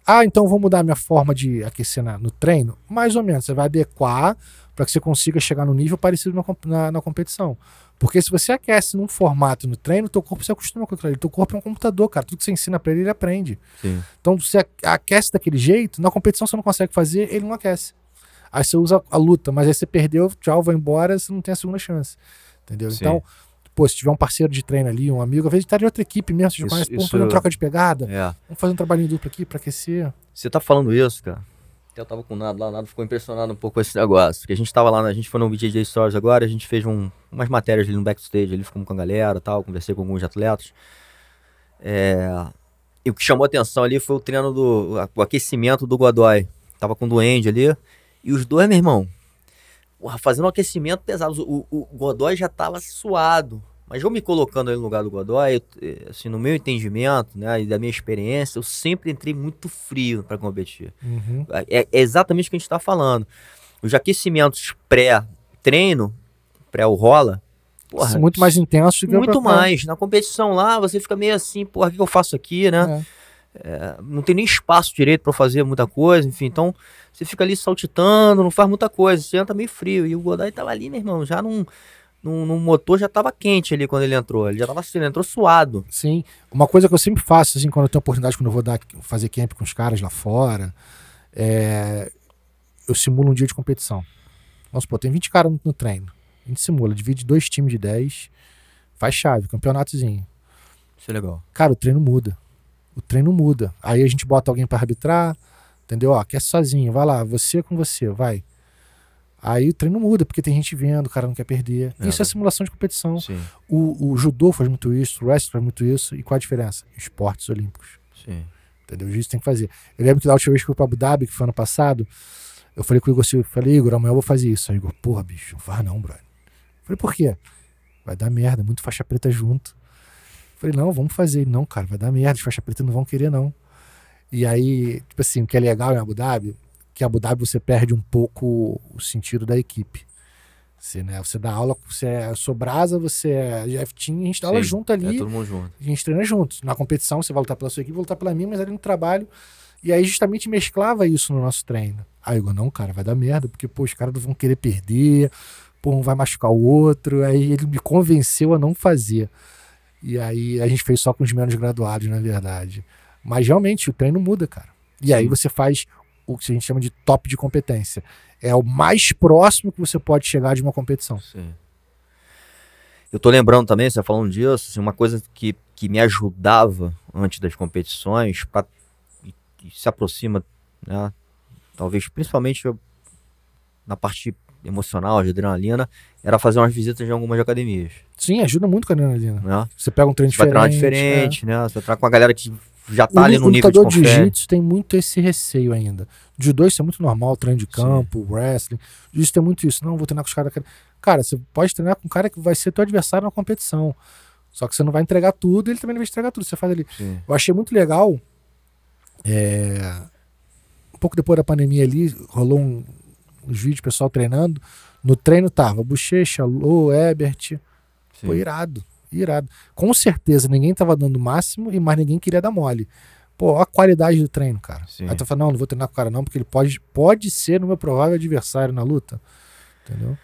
Ah, então vou mudar a minha forma de aquecer na, no treino? Mais ou menos. Você vai adequar para que você consiga chegar no nível parecido na, na, na, competição. Porque se você aquece num formato no treino, teu corpo se acostuma com aquilo ali. Teu corpo é um computador, cara. Tudo que você ensina para ele, ele aprende.
Sim.
Então, você aquece daquele jeito, na competição você não consegue fazer, ele não aquece. Aí você usa a luta, mas aí você perdeu, tchau, vai embora, você não tem a segunda chance. Entendeu?
Sim.
Então, pô, se tiver um parceiro de treino ali, um amigo, às vezes tá de outra equipe mesmo, você isso, conhece, vamos fazer uma troca de pegada,
é.
vamos fazer um trabalhinho duplo aqui para aquecer.
Você tá falando isso, cara. Eu tava com o Nado lá, o Nado ficou impressionado um pouco com esse negócio. Porque a gente tava lá, a gente foi no BJJ Stories agora, a gente fez um, umas matérias ali no backstage, ali ficamos com a galera tal, conversei com alguns atletas. É, e o que chamou atenção ali foi o treino do. o aquecimento do Godoy. Tava com o Duende ali. E os dois, meu irmão, fazendo um aquecimento pesado. O, o, o Godoy já tava suado. Mas eu me colocando aí no lugar do Godoy, eh, assim, no meu entendimento, né, e da minha experiência, eu sempre entrei muito frio para competir.
Uhum.
É, é, exatamente o que a gente está falando. Os aquecimentos pré-treino, pré-o rola,
porra, São muito mais intensos.
Muito mais. Na competição lá, você fica meio assim, porra, o que eu faço aqui, né? É. É, não tem nem espaço direito para fazer muita coisa, enfim. Então, você fica ali saltitando, não faz muita coisa, você entra meio frio. E o Godoy tava ali, meu irmão, já não no, no, motor já estava quente ali quando ele entrou. Ele já estava ele entrou suado.
Sim. Uma coisa que eu sempre faço, assim, quando eu tenho oportunidade, quando eu vou dar, fazer camp com os caras lá fora, é, eu simulo um dia de competição. Vamos supor, tem 20 caras no, no treino. A gente simula, divide dois times de 10, faz chave, campeonatozinho.
Isso é legal.
Cara, o treino muda. O treino muda. Aí a gente bota alguém para arbitrar, entendeu? Ó, quer sozinho, vai lá, você com você, vai. Aí o treino muda, porque tem gente vendo, o cara não quer perder. É, isso é simulação de competição. O, o, judô faz muito isso, o wrestling faz muito isso. E qual a diferença? Esportes olímpicos.
Sim.
Entendeu? O tem que fazer. Eu lembro que da última vez que eu fui pra Abu Dhabi, que foi ano passado, eu falei com o Igor Silva, falei, Igor, amanhã eu vou fazer isso. Aí Igor, porra, bicho, não faz não, brother. Eu falei, por quê? Vai dar merda, muito faixa preta junto. Eu falei, não, vamos fazer. Não, cara, vai dar merda, os faixa preta não vão querer, não. E aí, tipo assim, o que é legal em Abu Dhabi que Abu Dhabi você perde um pouco o sentido da equipe. Você, né, você dá aula, você é Sobrasa, você é Jeff Team, a gente dá Sim, aula junto ali.
É todo mundo junto.
A gente treina juntos. Na competição, você vai lutar pela sua equipe, vai lutar pela minha, mas ali no trabalho. E aí justamente mesclava isso no nosso treino. Aí eu digo, não, cara, vai dar merda, porque pô, os caras vão querer perder, pô, um vai machucar o outro. Aí ele me convenceu a não fazer. E aí a gente fez só com os menos graduados, na verdade. Mas realmente o treino muda, cara. E Sim. aí você faz o que a gente chama de top de competência. É o mais próximo que você pode chegar de uma competição.
Sim. Eu tô lembrando também, você falando disso, assim, uma coisa que, que me ajudava antes das competições, pra, e, e se aproxima, né, talvez principalmente na parte emocional, de adrenalina, era fazer umas visitas em algumas academias.
Sim, ajuda muito com a adrenalina. Né? Você pega um treino diferente.
Vai treinar diferente, é. né? Você vai com a galera que já tá o, ali no
o
nível de
de jiu-jitsu tem muito esse receio ainda. Judô isso é muito normal, treino de campo, Sim. wrestling. Jiu-jitsu tem muito isso. Não, vou treinar com os caras. Cara, você pode treinar com um cara que vai ser teu adversário na competição. Só que você não vai entregar tudo, ele também não vai entregar tudo. Você faz ali. Sim. Eu achei muito legal. É... Um pouco depois da pandemia ali, rolou um, uns vídeos pessoal treinando. No treino tava Bochecha, Lô, Ebert. Foi irado irado. Com certeza ninguém tava dando o máximo e mais ninguém queria dar mole. Pô, a qualidade do treino, cara. Sim. Aí tu fala, não, não vou treinar com o cara não, porque ele pode, pode ser no meu provável adversário na luta. Entendeu?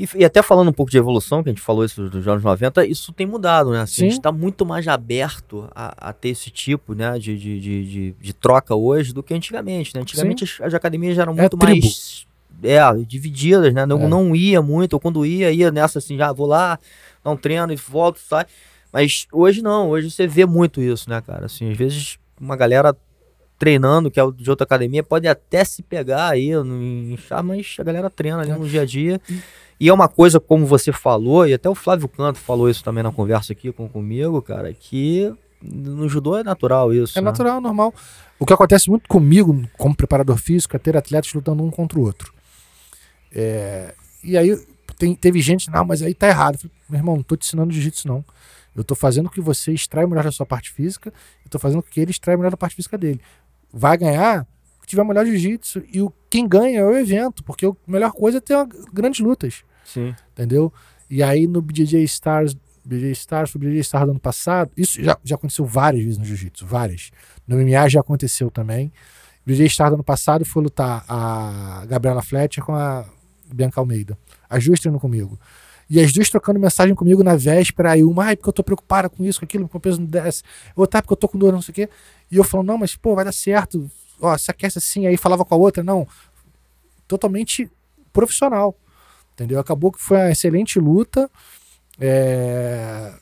E, e, até falando um pouco de evolução, que a gente falou isso dos anos 90, isso tem mudado, né? Assim, a gente está muito mais aberto a, a, ter esse tipo né, de, de, de, de, troca hoje do que antigamente. Né? Antigamente as, as, academias já eram é muito é mais é, divididas, né? Não, é. não ia muito, ou quando ia, ia nessa assim, já vou lá, dá um treino e volto, sai. Mas hoje não, hoje você vê muito isso, né, cara? Assim, às vezes uma galera treinando, que é de outra academia, pode até se pegar aí inchar, mas a galera treina ali no dia a dia. E é uma coisa, como você falou, e até o Flávio Canto falou isso também na conversa aqui com, comigo, cara, que no judô é natural isso.
É
né?
natural, normal. O que acontece muito comigo, como preparador físico, é ter atletas lutando um contra o outro. É, e aí tem, teve gente, não, mas aí tá errado. Falei, Meu irmão, não tô te ensinando jiu-jitsu, não. Eu tô fazendo que você extrai melhor da sua parte física, eu tô fazendo que ele extrai melhor da parte física dele. Vai ganhar que tiver melhor jiu-jitsu. E o, quem ganha é o evento, porque a melhor coisa é ter uma, grandes lutas.
Sim.
Entendeu? E aí no BJJ Stars, BJJ Stars, foi BJJ Stars do ano passado, isso já, já aconteceu várias vezes no jiu-jitsu, várias. No MMA já aconteceu também. BJJ Stars do ano passado foi lutar a Gabriela Fletcher com a Bianca Almeida. As duas treinam comigo. E as duas trocando mensagem comigo na véspera, aí uma, ai, porque eu tô preocupada com isso, com aquilo, com o peso não desce. Outra, porque eu tô com dor, não sei o quê. E eu falo, não, mas pô, vai dar certo. Ó, se aquece assim, aí falava com a outra, não. Totalmente profissional. Entendeu? Acabou que foi uma excelente luta. É...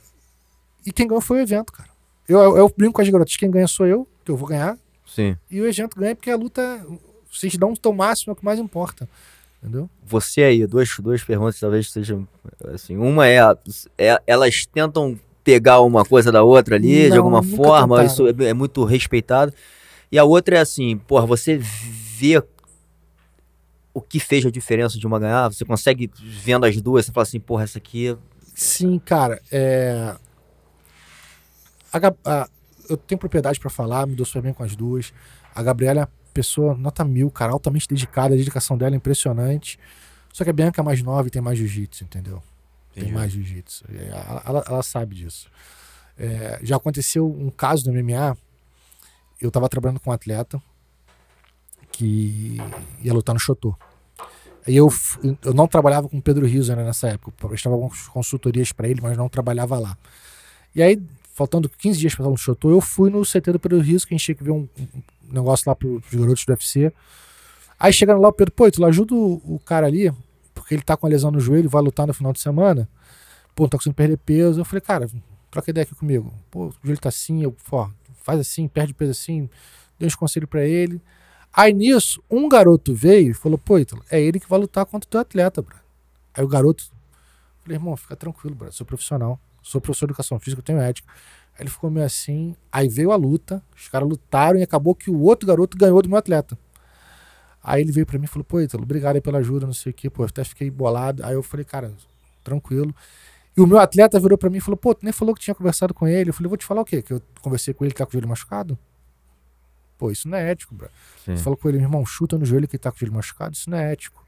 E quem ganhou foi o evento, cara. Eu, eu, eu brinco com as garotas, quem ganha sou eu, que eu vou ganhar.
Sim.
E o evento ganha porque a luta, vocês dão o máximo, é o que mais importa. Entendeu?
Você aí, duas, duas perguntas talvez sejam assim. Uma é, é elas tentam pegar uma coisa da outra ali, Não, de alguma forma, tentaram. isso é, é, muito respeitado. E a outra é assim, porra, você vê o que fez a diferença de uma ganhar, você consegue, vendo as duas, você fala assim, porra, essa aqui.
Sim, cara, é. A, a, eu tenho propriedade para falar, me dou super bem com as duas. A Gabriela pessoa nota mil, cara, altamente dedicada, a dedicação dela é impressionante. Só que a Bianca é mais nova e tem mais jiu-jitsu, entendeu? Entendi. Tem mais jiu-jitsu. Ela, ela, ela, sabe disso. É, já aconteceu um caso no MMA. Eu tava trabalhando com um atleta que ia lutar no Chotô. E eu, eu não trabalhava com o Pedro Rios né, nessa época. Eu prestava algumas consultorias para ele, mas não trabalhava lá. E aí, faltando 15 dias para estar no Chotô, eu fui no CT do Pedro Rios, que a gente tinha que ver um, um negócio lá pros garotos do UFC. Aí chegando lá, o Pedro, pô, tu ajuda o, o, cara ali, porque ele tá com a lesão no joelho, vai lutar no final de semana. Pô, não tá conseguindo perder peso. Eu falei, cara, troca ideia aqui comigo. Pô, o joelho tá assim, eu, pô, faz assim, perde peso assim, dei uns conselhos pra ele. Aí nisso, um garoto veio e falou, pô, é ele que vai lutar contra o teu atleta, bro. Aí o garoto, falei, irmão, fica tranquilo, bro, sou profissional, sou professor de educação física, eu tenho ética. Aí ele ficou meio assim, aí veio a luta, os caras lutaram e acabou que o outro garoto ganhou do meu atleta. Aí ele veio para mim e falou, pô, Ítalo, obrigado aí pela ajuda, não sei o quê, pô, eu até fiquei bolado. Aí eu falei, cara, tranquilo. E o meu atleta virou para mim e falou, pô, tu nem falou que tinha conversado com ele. Eu falei, vou te falar o quê? Que eu conversei com ele que tá com o joelho machucado? Pô, isso não é ético, bro. Sim. Você falou com ele, meu irmão, chuta no joelho que tá com o joelho machucado, isso não é ético.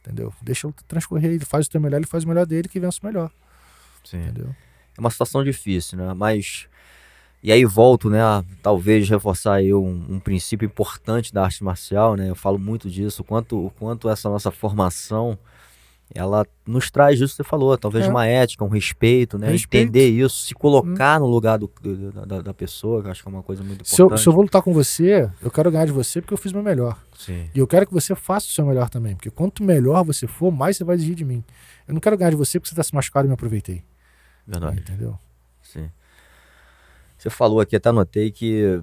Entendeu? Deixa ele transcorrer, ele faz o teu melhor, ele faz o melhor dele que vence o melhor.
Sim. Entendeu? É uma situação difícil, né? Mas e aí volto, né, a, talvez reforçar aí um, um, princípio importante da arte marcial, né? Eu falo muito disso, o quanto, o quanto essa nossa formação ela nos traz isso que você falou, talvez é. uma ética, um respeito, né? Respeito. Entender isso, se colocar hum. no lugar do, do, da, da, pessoa, que acho que é uma coisa muito importante.
Se eu, se eu, vou lutar com você, eu quero ganhar de você porque eu fiz meu melhor. Sim. E eu quero que você faça o seu melhor também, porque quanto melhor você for, mais você vai exigir de mim. Eu não quero ganhar de você porque você está se machucado e me aproveitei.
Verdade. Entendeu? Sim. Você falou aqui, até anotei que.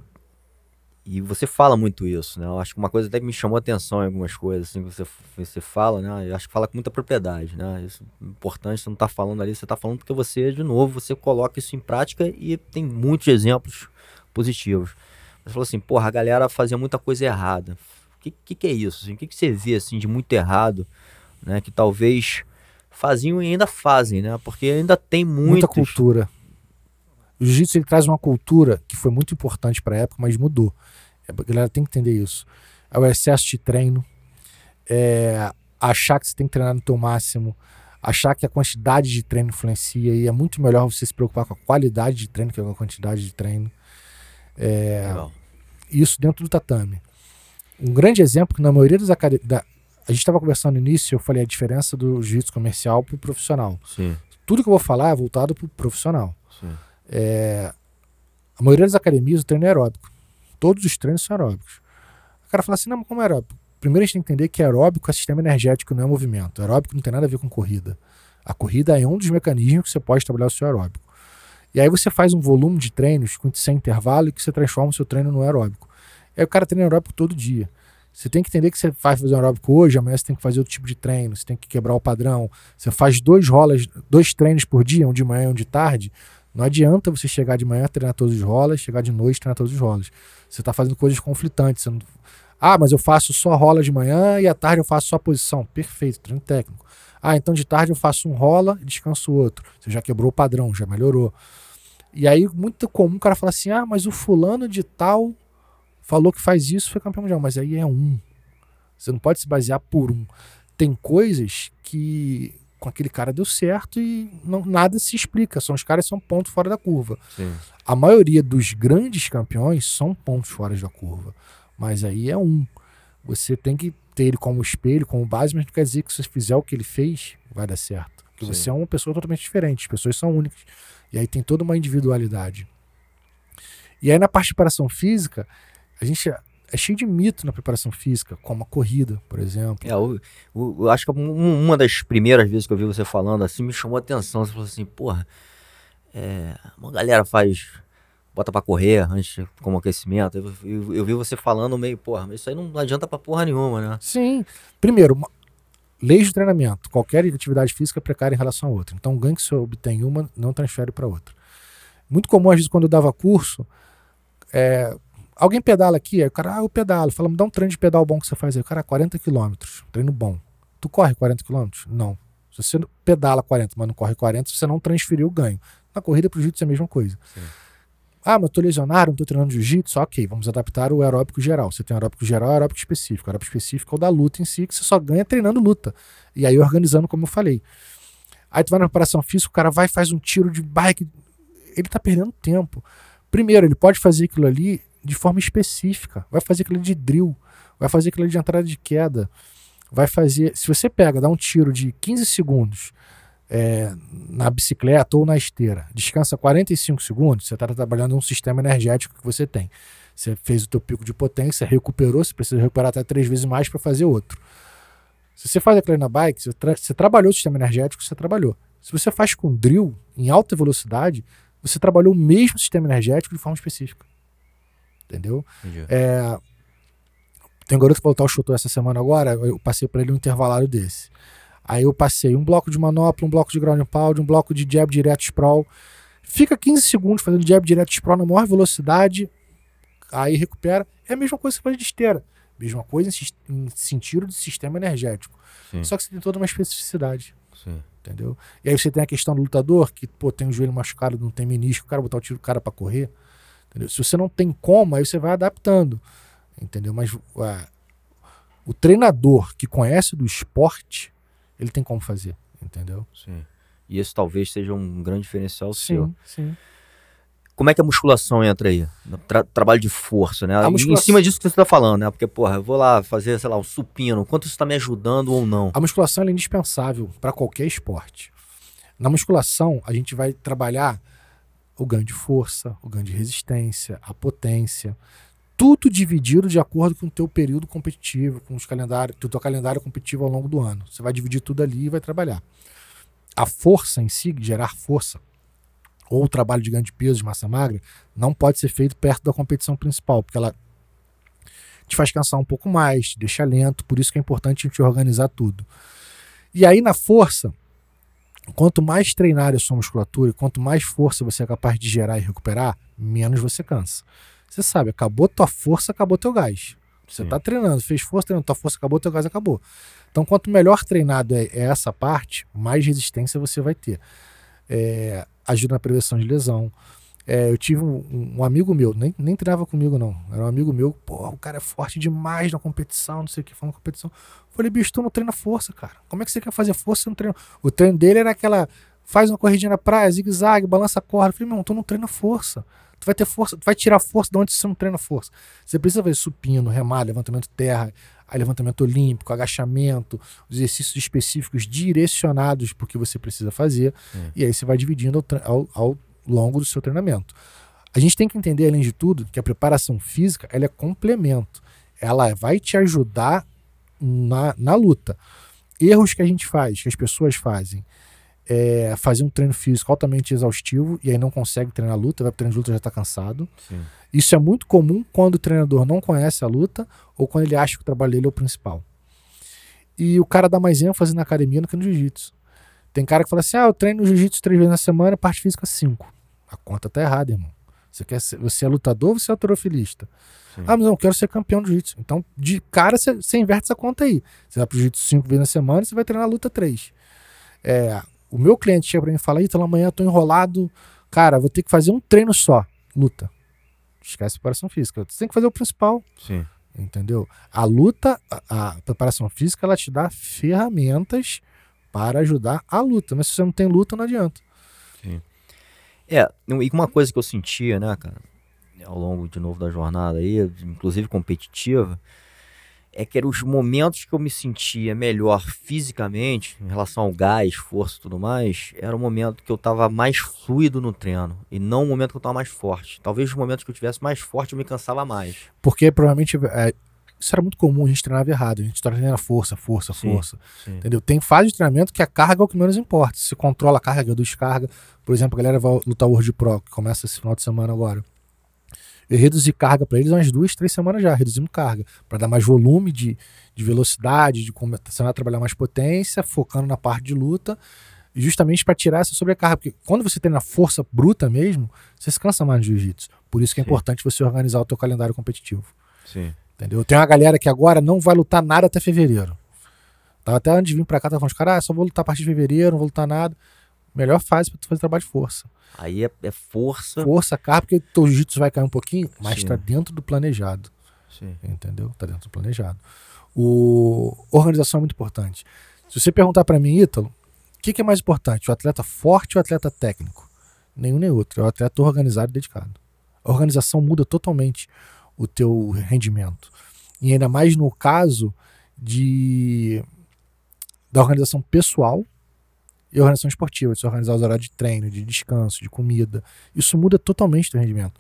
E você fala muito isso, né? Eu acho que uma coisa até que me chamou a atenção em algumas coisas, assim, que você, você fala, né? Eu acho que fala com muita propriedade, né? Isso é importante, você não tá falando ali, você tá falando porque você, de novo, você coloca isso em prática e tem muitos exemplos positivos. Você falou assim, porra, a galera fazia muita coisa errada. O que, que, que, é isso? Assim? O que, que você vê, assim, de muito errado, né? Que talvez faziam e ainda fazem, né? Porque ainda tem muitos,
muita cultura o jiu-jitsu ele traz uma cultura que foi muito importante para a época, mas mudou. É, a galera tem que entender isso. É o excesso de treino, é achar que você tem que treinar no teu máximo, achar que a quantidade de treino influencia e é muito melhor você se preocupar com a qualidade de treino que com a quantidade de treino. É, isso dentro do tatame. Um grande exemplo que na maioria dos academias. A gente estava conversando no início, eu falei a diferença do jiu-jitsu comercial para o profissional.
Sim.
Tudo que eu vou falar é voltado para o profissional. Sim. É, a maioria das academias o treino é aeróbico. Todos os treinos são aeróbicos. O cara fala assim, não, como é aeróbico? Primeiro a gente tem que entender que aeróbico é sistema energético, não é movimento. Aeróbico não tem nada a ver com corrida. A corrida é um dos mecanismos que você pode trabalhar o seu aeróbico. E aí você faz um volume de treinos sem intervalo que você transforma o seu treino no aeróbico. Aí o cara treina aeróbico todo dia. Você tem que entender que você vai fazer um aeróbico hoje, amanhã você tem que fazer outro tipo de treino, você tem que quebrar o padrão. Você faz dois rolas, dois treinos por dia, um de manhã e um de tarde. Não adianta você chegar de manhã, treinar todos os rolas, chegar de noite, treinar todos os rolas. Você está fazendo coisas conflitantes. Não... Ah, mas eu faço só rola de manhã e à tarde eu faço só posição. Perfeito, treino técnico. Ah, então de tarde eu faço um rola e descanso o outro. Você já quebrou o padrão, já melhorou. E aí, muito comum o cara falar assim: ah, mas o fulano de tal falou que faz isso, foi campeão mundial. Mas aí é um. Você não pode se basear por um. Tem coisas que com aquele cara deu certo e não, nada se explica. São os caras são ponto fora da curva.
Sim.
A maioria dos grandes campeões são pontos fora da curva. Mas aí é um. Você tem que ter ele como espelho, como base, mas não quer dizer que se você fizer o que ele fez, vai dar certo. Porque Sim. você é uma pessoa totalmente diferente, as pessoas são únicas. E aí tem toda uma individualidade. E aí na parte de preparação física, a gente é cheio de mito na preparação física, como a corrida, por exemplo.
É, eu, eu, eu acho que uma das primeiras vezes que eu vi você falando assim me chamou a atenção. Você falou assim, porra, é, uma galera faz. bota pra correr antes como aquecimento. Eu, eu, eu vi você falando meio, porra, mas isso aí não adianta pra porra nenhuma, né?
Sim. Primeiro, uma, leis de treinamento. Qualquer atividade física é precária em relação a outra. Então, o ganho que você obtém uma não transfere para outra. Muito comum, às vezes, quando eu dava curso, é, Alguém pedala aqui? Aí o cara, ah, eu pedalo. Fala, me dá um treino de pedal bom que você faz aí. O cara, 40 quilômetros, treino bom. Tu corre 40 quilômetros? Não. Se você pedala 40, mas não corre 40, você não transferiu o ganho. Na corrida pro jiu-jitsu é a mesma coisa. Sim. Ah, mas tô lesionado, não tô treinando jiu-jitsu. Ok, vamos adaptar o aeróbico geral. Você tem aeróbico geral e aeróbico específico. O aeróbico específico é o da luta em si, que você só ganha treinando luta. E aí organizando, como eu falei. Aí tu vai na preparação física, o cara vai faz um tiro de bike. Ele tá perdendo tempo. Primeiro, ele pode fazer aquilo ali de forma específica. Vai fazer aquilo de drill, vai fazer aquilo de entrada de queda, vai fazer. Se você pega, dá um tiro de 15 segundos é, na bicicleta ou na esteira, descansa 45 segundos, você está trabalhando um sistema energético que você tem. Você fez o teu pico de potência, recuperou, você precisa recuperar até três vezes mais para fazer outro. Se você faz aquilo na bike, você, tra você trabalhou o sistema energético, você trabalhou. Se você faz com drill em alta velocidade, você trabalhou o mesmo sistema energético de forma específica. Entendeu? É, tem um garoto que voltou chutou essa semana agora, eu passei para ele um intervalário desse. Aí eu passei um bloco de manopla, um bloco de ground pound, um bloco de jab direto sprawl. Fica 15 segundos fazendo jab direto sprawl na maior velocidade, aí recupera. É a mesma coisa que você faz de esteira. Mesma coisa em, em sentido de sistema energético. Sim. Só que você tem toda uma especificidade. Sim. Entendeu? E aí você tem a questão do lutador, que pô, tem o joelho machucado, não tem menisco, o cara botar o tiro do cara para correr. Entendeu? Se você não tem como, aí você vai adaptando. Entendeu? Mas uh, o treinador que conhece do esporte, ele tem como fazer. Entendeu?
Sim. E esse talvez seja um grande diferencial
sim,
seu.
Sim.
Como é que a musculação entra aí? Tra trabalho de força, né? Musculação... Em cima disso que você está falando, né? Porque, porra, eu vou lá fazer, sei lá, um supino. Quanto isso está me ajudando ou não?
A musculação é indispensável para qualquer esporte. Na musculação, a gente vai trabalhar o ganho de força, o ganho de resistência, a potência. Tudo dividido de acordo com o teu período competitivo, com os calendários, o teu calendário competitivo ao longo do ano. Você vai dividir tudo ali e vai trabalhar. A força em si, gerar força, ou o trabalho de ganho de peso, de massa magra, não pode ser feito perto da competição principal, porque ela te faz cansar um pouco mais, te deixa lento, por isso que é importante a gente organizar tudo. E aí na força, quanto mais treinar a sua musculatura, quanto mais força você é capaz de gerar e recuperar, menos você cansa. Você sabe, acabou tua força, acabou teu gás. Você está treinando, fez força, treinando, tua força acabou, teu gás acabou. Então, quanto melhor treinado é, é essa parte, mais resistência você vai ter. É, ajuda na prevenção de lesão. É, eu tive um, um, amigo meu, nem, nem treinava comigo, não. Era um amigo meu, pô, o cara é forte demais na competição, não sei o que, falando competição. Eu falei, bicho, tu não treina força, cara. Como é que você quer fazer força se não treina? O treino dele era aquela, faz uma corridinha na praia, zigue-zague, balança a corda. Eu falei, meu, tu não treina força. Tu vai ter força, tu vai tirar força de onde você não treina força. Você precisa fazer supino, remar, levantamento terra, levantamento olímpico, agachamento, exercícios específicos direcionados para o que você precisa fazer, é. e aí você vai dividindo ao, ao, ao, longo do seu treinamento. A gente tem que entender, além de tudo, que a preparação física ela é complemento. Ela vai te ajudar na, na luta. Erros que a gente faz, que as pessoas fazem, é fazer um treino físico altamente exaustivo e aí não consegue treinar a luta, vai para treino de luta já está cansado. Sim. Isso é muito comum quando o treinador não conhece a luta ou quando ele acha que o trabalho dele é o principal. E o cara dá mais ênfase na academia do que no jiu-jitsu. Tem cara que fala assim: ah, eu treino jiu-jitsu três vezes na semana, parte física cinco. A conta tá errada, irmão. Você, quer ser, você é lutador ou você é autorofilista? Sim. Ah, mas não, eu quero ser campeão do jiu-jitsu. Então, de cara, você, você inverte essa conta aí. Você vai pro jiu-jitsu cinco vezes na semana e você vai treinar a luta três. É, o meu cliente chega pra mim e fala: Ítalo, amanhã eu tô enrolado. Cara, vou ter que fazer um treino só. Luta. Esquece a preparação física. Você tem que fazer o principal.
Sim.
Entendeu? A luta, a, a preparação física, ela te dá ferramentas para ajudar a luta. Mas se você não tem luta, não adianta.
É, e uma coisa que eu sentia, né, cara, ao longo de novo da jornada aí, inclusive competitiva, é que eram os momentos que eu me sentia melhor fisicamente, em relação ao gás, força e tudo mais, era o momento que eu estava mais fluido no treino, e não o momento que eu estava mais forte. Talvez os momentos que eu tivesse mais forte eu me cansava mais.
Porque provavelmente é, isso era muito comum, a gente treinava errado, a gente treinava força, força, sim, força. Sim. Entendeu? Tem fase de treinamento que a carga é o que menos importa. Se controla a carga, descarga. Por exemplo, a galera vai lutar o World Pro, que começa esse final de semana agora. Eu reduzi carga para eles umas duas, três semanas já, reduzimos carga, para dar mais volume de, de velocidade, de começar a trabalhar mais potência, focando na parte de luta, justamente para tirar essa sobrecarga. Porque quando você tem na força bruta mesmo, você se cansa mais no jiu-jitsu. Por isso que é Sim. importante você organizar o teu calendário competitivo.
Sim.
Entendeu? Tem uma galera que agora não vai lutar nada até fevereiro. Tava até antes de vir para cá, tava falando, cara, ah, só vou lutar a partir de fevereiro, não vou lutar nada. Melhor fase para tu fazer trabalho de força.
Aí é, é força.
Força, carga, porque o jiu-jitsu vai cair um pouquinho, mas está dentro do planejado.
Sim.
Entendeu? Está dentro do planejado. O... Organização é muito importante. Se você perguntar para mim, Ítalo, o que, que, é mais importante, o atleta forte ou o atleta técnico? Nenhum nem outro. É o atleta organizado e dedicado. A organização muda totalmente o teu rendimento. E ainda mais no caso de da organização pessoal e organização esportiva, de se organizar os horários de treino, de descanso, de comida. Isso muda totalmente o rendimento.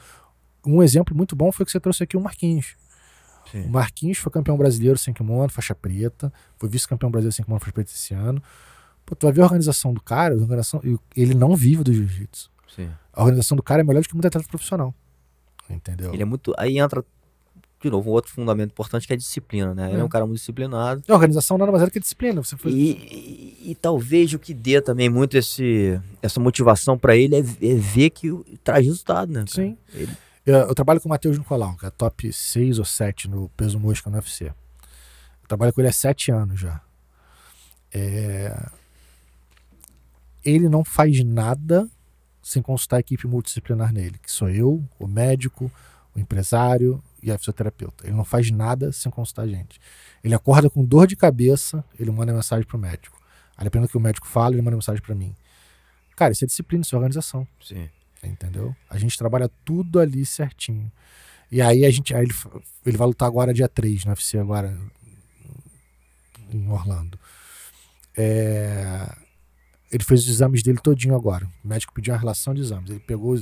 um exemplo muito bom foi que você trouxe aqui o Marquinhos. Sim. O Marquinhos foi campeão brasileiro sem kimono, faixa preta. Foi vice-campeão brasileiro sem kimono, faixa preta esse ano. Pô, tu vai ver a organização do cara, a organização, ele não vive do jiu-jitsu. A organização do cara é melhor do que muito atleta profissional. Entendeu?
Ele é muito. Aí entra, de novo, um outro fundamento importante que é a disciplina, né? É. Ele é um cara muito disciplinado.
A organização nada mais é que disciplina. Você foi...
e, e, e, talvez o que dê também muito esse, essa motivação para ele é, é, ver que traz resultado, né? Cara?
Sim. Ele... Eu, eu, trabalho com o Matheus Nicolau, que é top 6 ou 7 no peso mosca no UFC. Eu trabalho com ele há 7 anos já. É... Ele não faz nada sem consultar a equipe multidisciplinar nele, que sou eu, o médico, o empresário e a fisioterapeuta. Ele não faz nada sem consultar a gente. Ele acorda com dor de cabeça, ele manda mensagem pro médico. Aí dependendo do que o médico fala, ele manda mensagem para mim. Cara, isso é disciplina, isso é organização.
Sim.
Entendeu? A gente trabalha tudo ali certinho. E aí a gente. Aí ele, ele vai lutar agora dia 3 na UFC agora em Orlando. É, ele fez os exames dele todinho agora. O médico pediu uma relação de exames. Ele pegou.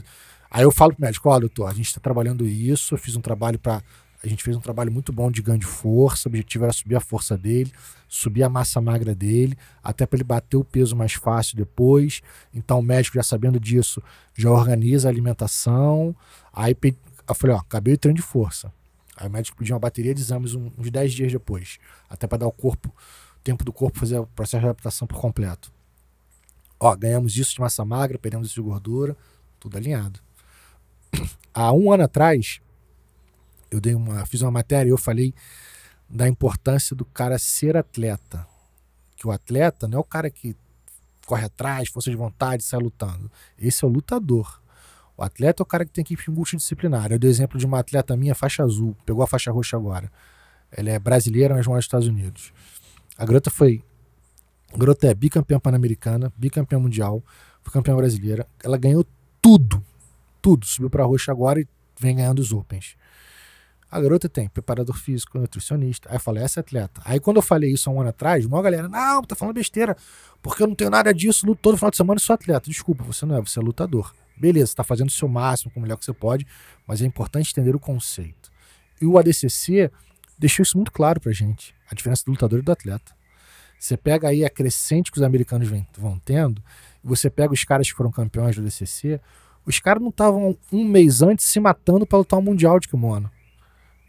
Aí eu falo pro médico: oh, doutor, a gente está trabalhando isso. Eu fiz um trabalho para. A gente fez um trabalho muito bom de ganho de força. O objetivo era subir a força dele, subir a massa magra dele, até para ele bater o peso mais fácil depois. Então o médico, já sabendo disso, já organiza a alimentação. Aí eu falei: Ó, acabei o treino de força. Aí o médico pediu uma bateria de exames uns 10 dias depois, até para dar o corpo, tempo do corpo fazer o processo de adaptação por completo. Ó, ganhamos isso de massa magra, perdemos isso de gordura, tudo alinhado. Há um ano atrás, eu dei uma, fiz uma matéria e eu falei da importância do cara ser atleta. Que o atleta não é o cara que corre atrás, força de vontade, sai lutando. Esse é o lutador. O atleta é o cara que tem equipe multidisciplinar. Eu dei exemplo de uma atleta minha, faixa azul, pegou a faixa roxa agora. Ela é brasileira, mas mora nos Estados Unidos. A garota foi Garota é bicampeã pan-americana, bicampeã mundial, foi campeã brasileira. Ela ganhou tudo. Tudo. Subiu para roxa agora e vem ganhando os Opens. A garota tem preparador físico, nutricionista. Aí eu falei, essa é atleta. Aí quando eu falei isso há um ano atrás, uma galera, não, tá falando besteira, porque eu não tenho nada disso, luto todo final de semana e sou atleta. Desculpa, você não é, você é lutador. Beleza, você tá fazendo o seu máximo, com o melhor que você pode, mas é importante entender o conceito. E o ADCC deixou isso muito claro pra gente, a diferença do lutador e do atleta. Você pega aí a crescente que os americanos vão tendo, você pega os caras que foram campeões do DCC, os caras não estavam um mês antes se matando para lutar o Mundial de kimono.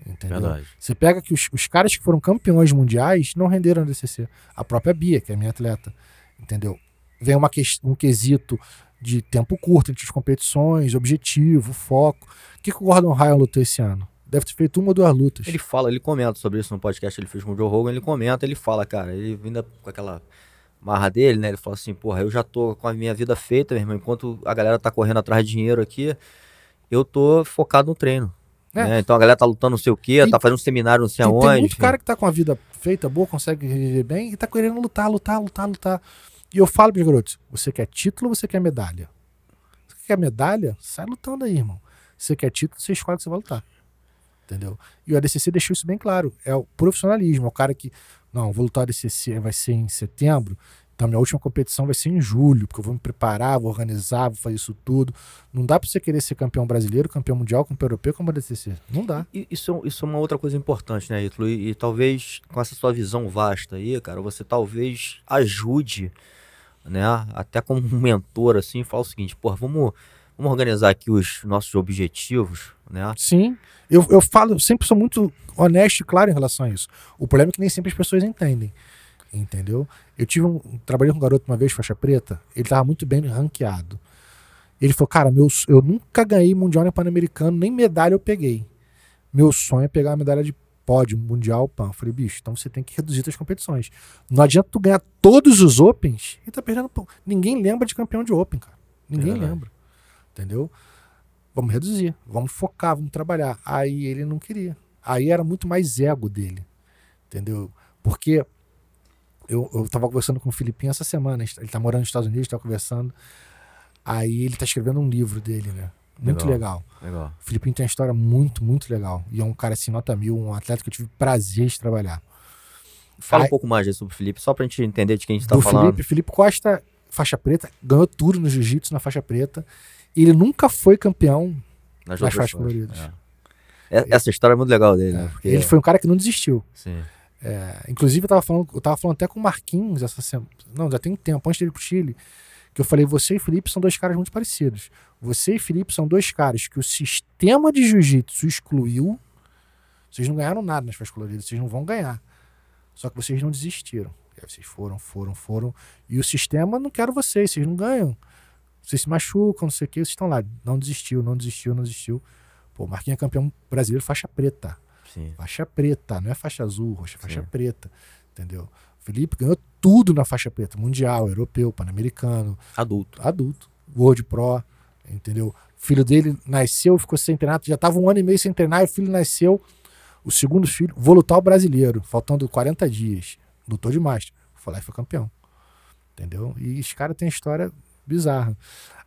Entendeu? Verdade. Você pega que os, os caras que foram campeões mundiais não renderam no DCC. A própria Bia, que é minha atleta. Entendeu? Vem uma que, um quesito de tempo curto entre as competições, objetivo, foco. O que, que o Gordon Ryan lutou esse ano? Deve ter feito uma ou duas lutas.
Ele fala, ele comenta sobre isso no podcast, ele fez com o Joe Rogan, ele comenta, ele fala, cara, ele ainda com aquela marra dele, né? Ele fala assim, porra, eu já tô com a minha vida feita, meu irmão, enquanto a galera tá correndo atrás de dinheiro aqui, eu tô focado no treino. É. Né? Então a galera tá lutando não sei o quê, tem, tá fazendo um seminário não sei aonde. Tem
muito cara que tá com a vida feita, boa, consegue viver bem e tá querendo lutar, lutar, lutar, lutar. E eu falo pros garotos, você quer título ou você quer medalha? Você quer medalha? Sai lutando aí, irmão. Você quer título, você escolhe que você vai lutar entendeu? E o ADCC deixou isso bem claro. É o profissionalismo, é o cara que, não, vou lutar ADCC, vai ser em setembro, então minha última competição vai ser em julho, porque eu vou me preparar, vou organizar, vou fazer isso tudo. Não dá para você querer ser campeão brasileiro, campeão mundial, campeão europeu, como ADCC. Não dá.
Isso, isso é uma outra coisa importante, né, Ítalo? E, e talvez com essa sua visão vasta aí, cara, você talvez ajude, né, até como mentor, assim, fala o seguinte, porra, vamos Vamos organizar aqui os nossos objetivos, né?
Sim. Eu, eu falo, sempre sou muito honesto e claro em relação a isso. O problema é que nem sempre as pessoas entendem. Entendeu? Eu tive um. Trabalhei com um garoto uma vez, faixa preta, ele tava muito bem ranqueado. Ele falou, cara, meus, eu nunca ganhei Mundial nem Pan-Americano, nem medalha eu peguei. Meu sonho é pegar a medalha de pódio, Mundial, PAN. Eu falei, bicho, então você tem que reduzir as competições. Não adianta tu ganhar todos os Opens e tá perdendo. Ninguém lembra de campeão de Open, cara. Ninguém é lembra entendeu? Vamos reduzir, vamos focar, vamos trabalhar. Aí ele não queria. Aí era muito mais ego dele, entendeu? Porque eu, eu tava conversando com o Filipinho essa semana, ele tá morando nos Estados Unidos, tá conversando. Aí ele tá escrevendo um livro dele, né? Muito legal.
legal. legal.
O Filipinho tem uma história muito, muito legal. E é um cara assim, nota mil, um atleta que eu tive prazer de trabalhar.
Fala Aí, um pouco mais sobre o Felipe, só pra gente entender de quem a gente tá falando.
Felipe, Felipe Costa, faixa preta, ganhou tudo no jiu-jitsu na faixa preta. Ele nunca foi campeão. nas, nas faixas coloridas.
É. Essa história é muito legal dele, né?
Porque... Ele foi um cara que não desistiu. Sim. É, inclusive, eu tava, falando, eu tava falando até com o Marquinhos essa semana. Não, já tem um tempo, antes dele ir pro Chile, que eu falei: você e Felipe são dois caras muito parecidos. Você e Felipe são dois caras que o sistema de jiu-jitsu excluiu. Vocês não ganharam nada nas faixas coloridas, vocês não vão ganhar. Só que vocês não desistiram. Aí vocês foram, foram, foram. E o sistema não quer vocês, vocês não ganham. Vocês se machucam, não sei o que, vocês estão lá. Não desistiu, não desistiu, não desistiu. Pô, o Marquinhos é campeão brasileiro faixa preta. Sim. Faixa preta, não é faixa azul, roxa, faixa Sim. preta. Entendeu? O Felipe ganhou tudo na faixa preta, mundial, europeu, pan-americano.
Adulto.
Adulto. World Pro, entendeu? O filho dele nasceu, ficou sem treinar, já estava um ano e meio sem treinar, e o filho nasceu, o segundo filho, vou lutar o brasileiro, faltando 40 dias. Lutou demais. Foi lá e foi campeão. Entendeu? E esse cara tem história bizarra.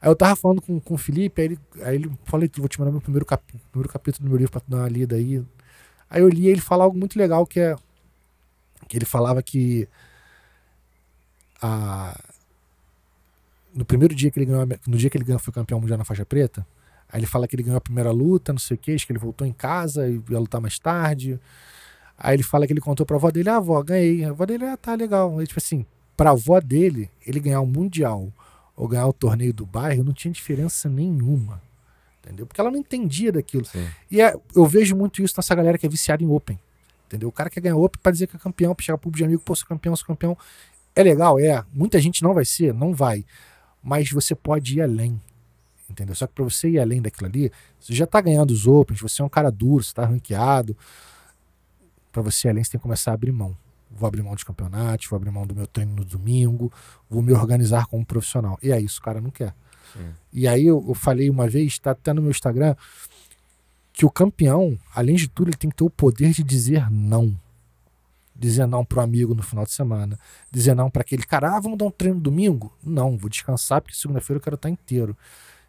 Aí eu tava falando com, com o Felipe, aí ele, aí ele falei, vou te mandar meu primeiro, cap, primeiro capítulo do meu livro pra tu dar uma lida aí. Aí eu li ele falar algo muito legal que é que ele falava que a, no primeiro dia que ele ganhou, no dia que ele ganhou, foi campeão mundial na faixa preta, aí ele fala que ele ganhou a primeira luta, não sei o que, que ele voltou em casa e ia lutar mais tarde. Aí ele fala que ele contou pra avó dele, ah, avó, ganhei. A avó dele, ah, tá legal. Aí, tipo assim, pra avó dele, ele ganhar o Mundial ou ganhar o torneio do bairro não tinha diferença nenhuma entendeu? Porque ela não entendia daquilo. Sim. E é, eu vejo muito isso nessa galera que é viciada em Open, entendeu? O cara quer ganhar Open para dizer que é campeão, para chegar pro de amigo, pô, sou campeão, sou campeão. É legal, é. Muita gente não vai ser, não vai. Mas você pode ir além, entendeu? Só que para você ir além daquilo ali, você já tá ganhando os Opens, você é um cara duro, você tá ranqueado. Para você ir além, você tem que começar a abrir mão. Vou abrir mão de campeonatos, vou abrir mão do meu treino no domingo, vou me organizar como profissional. E é isso, o cara não quer. E aí eu, eu, falei uma vez, está até no meu Instagram, que o campeão, além de tudo, ele tem que ter o poder de dizer não. Dizer não pro amigo no final de semana. Dizer não para aquele cara, ah, vamos dar um treino domingo? Não, vou descansar porque segunda-feira eu quero estar inteiro.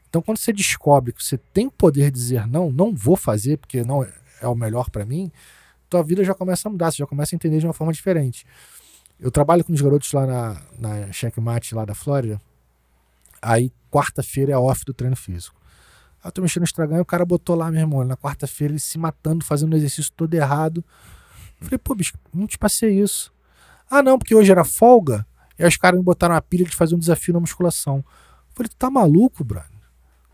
Então, quando você descobre que você tem poder de dizer não, não vou fazer porque não é o melhor para mim, tua vida já começa a mudar, você já começa a entender de uma forma diferente. Eu trabalho com os garotos lá na, na Checkmate, lá da Flórida. Aí, quarta-feira é off do treino físico. Aí eu tô mexendo no Instagram e o cara botou lá, meu irmão, na quarta-feira ele se matando, fazendo o exercício todo errado. Eu falei, pô, bicho, não te passei isso. Ah, não, porque hoje era folga, e aí os caras me botaram a pilha de fazer um desafio na musculação. Eu falei, tu tá maluco, brother?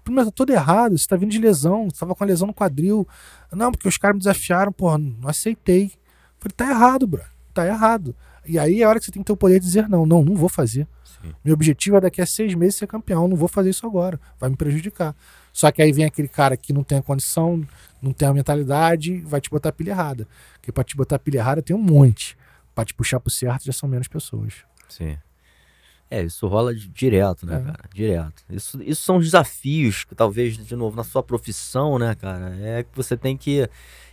Primeiro, tá todo errado, você tá vindo de lesão, você tava com a lesão no quadril. Não, porque os caras me desafiaram, porra, não aceitei. Eu falei, tá errado, brother, tá errado. E aí é a hora que você tem que ter o poder de dizer não, não, não vou fazer. Sim. Meu objetivo é daqui a seis meses ser campeão. Não vou fazer isso agora. Vai me prejudicar. Só que aí vem aquele cara que não tem a condição, não tem a mentalidade, vai te botar a pilha errada. Porque pra te botar a pilha errada tem um monte. Pra te puxar pro certo já são menos pessoas.
Sim. É, isso rola direto, né, é. cara? Direto. Isso, isso são desafios que talvez, de novo, na sua profissão, né, cara? É que você tem que.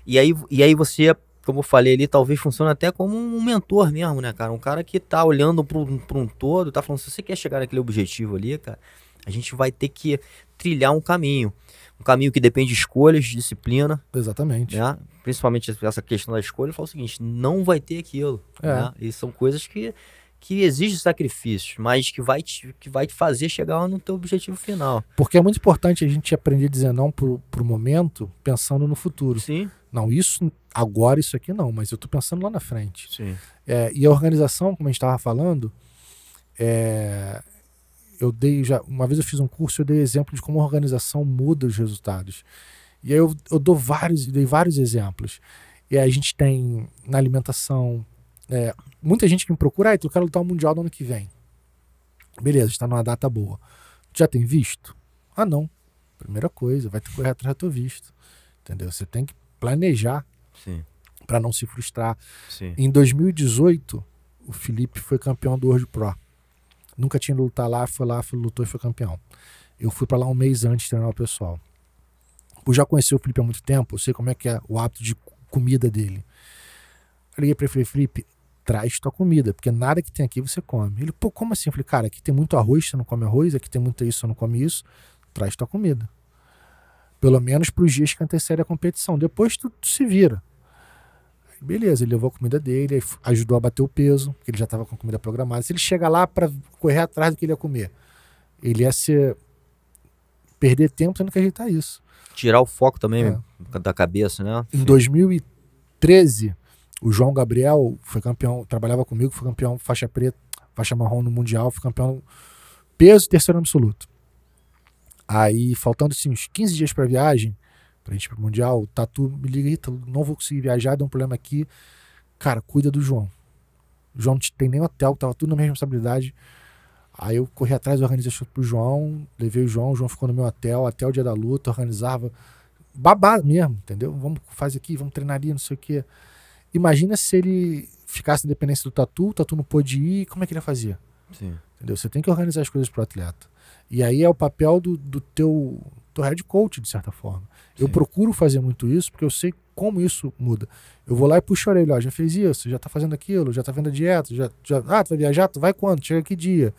E aí, e aí você como eu falei ali, talvez funcione até como um mentor mesmo, né, cara? Um cara que tá olhando para um todo, tá falando, se você quer chegar naquele objetivo ali, cara, a gente vai ter que trilhar um caminho. Um caminho que depende de escolhas, de disciplina.
Exatamente.
Né? Principalmente essa questão da escolha, fala o seguinte, não vai ter aquilo. É. Né? E são coisas que que exige sacrifícios, mas que vai te, que vai te fazer chegar no teu objetivo final.
Porque é muito importante a gente aprender a dizer não pro, pro momento, pensando no futuro.
Sim.
Não, isso agora isso aqui não, mas eu estou pensando lá na frente.
Sim.
É, e a organização, como a gente estava falando, é, eu dei já uma vez eu fiz um curso, eu dei exemplo de como a organização muda os resultados. E aí eu, eu dou vários, dei vários exemplos. E a gente tem na alimentação, é, muita gente que me procura, ah, eu quero lutar o Mundial no ano que vem. Beleza, está numa data boa. Já tem visto? Ah, não. Primeira coisa, vai ter que correr atrás do teu visto. Entendeu? Você tem que planejar para não se frustrar.
Sim.
Em 2018, o Felipe foi campeão do World Pro. Nunca tinha lutado lá, foi lá, foi, lutou e foi campeão. Eu fui para lá um mês antes de treinar o pessoal. Por já conhecer o Felipe há muito tempo, eu sei como é que é o hábito de comida dele. Eu liguei para ele e falei, Felipe, traz tua comida, porque nada que tem aqui você come. Ele, pô, como assim? Eu falei, cara, aqui tem muito arroz, você não come arroz, aqui tem muito isso, você não come isso. Traz tua comida. Pelo menos para os dias que antecedem a competição. Depois tu, tu, se vira. Beleza, ele levou a comida dele, ajudou a bater o peso, porque ele já estava com a comida programada. Se ele chega lá para correr atrás do que ele ia comer, ele ia ser perder tempo tendo que ajeitar isso.
Tirar o foco também é. da cabeça, né?
Em 2013, o João Gabriel foi campeão, trabalhava comigo, foi campeão faixa preta, faixa marrom no Mundial, foi campeão peso e terceiro absoluto. Aí, faltando assim, uns 15 dias para viagem, pra gente ir pro Mundial, o Tatu me liga, não vou conseguir viajar, deu um problema aqui. Cara, cuida do João. O João não tem nem hotel, tava tudo na minha responsabilidade. Aí eu corri atrás, organizei show pro João, levei o João, o João ficou no meu hotel, até o dia da luta, organizava. Babá mesmo, entendeu? Vamos fazer aqui, vamos treinar ali, não sei o quê. Imagina se ele ficasse independência do Tatu, o Tatu não pôde ir, como é que ele ia fazer? Sim. Entendeu? Você tem que organizar as coisas pro atleta. E aí é o papel do, do teu, teu head coach, de certa forma. Sim. Eu procuro fazer muito isso porque eu sei como isso muda. Eu vou lá e puxo a orelha, ó, já fez isso, já tá fazendo aquilo, já tá vendo a dieta, já, já ah, tu vai viajar, tu vai quando? Chega que dia?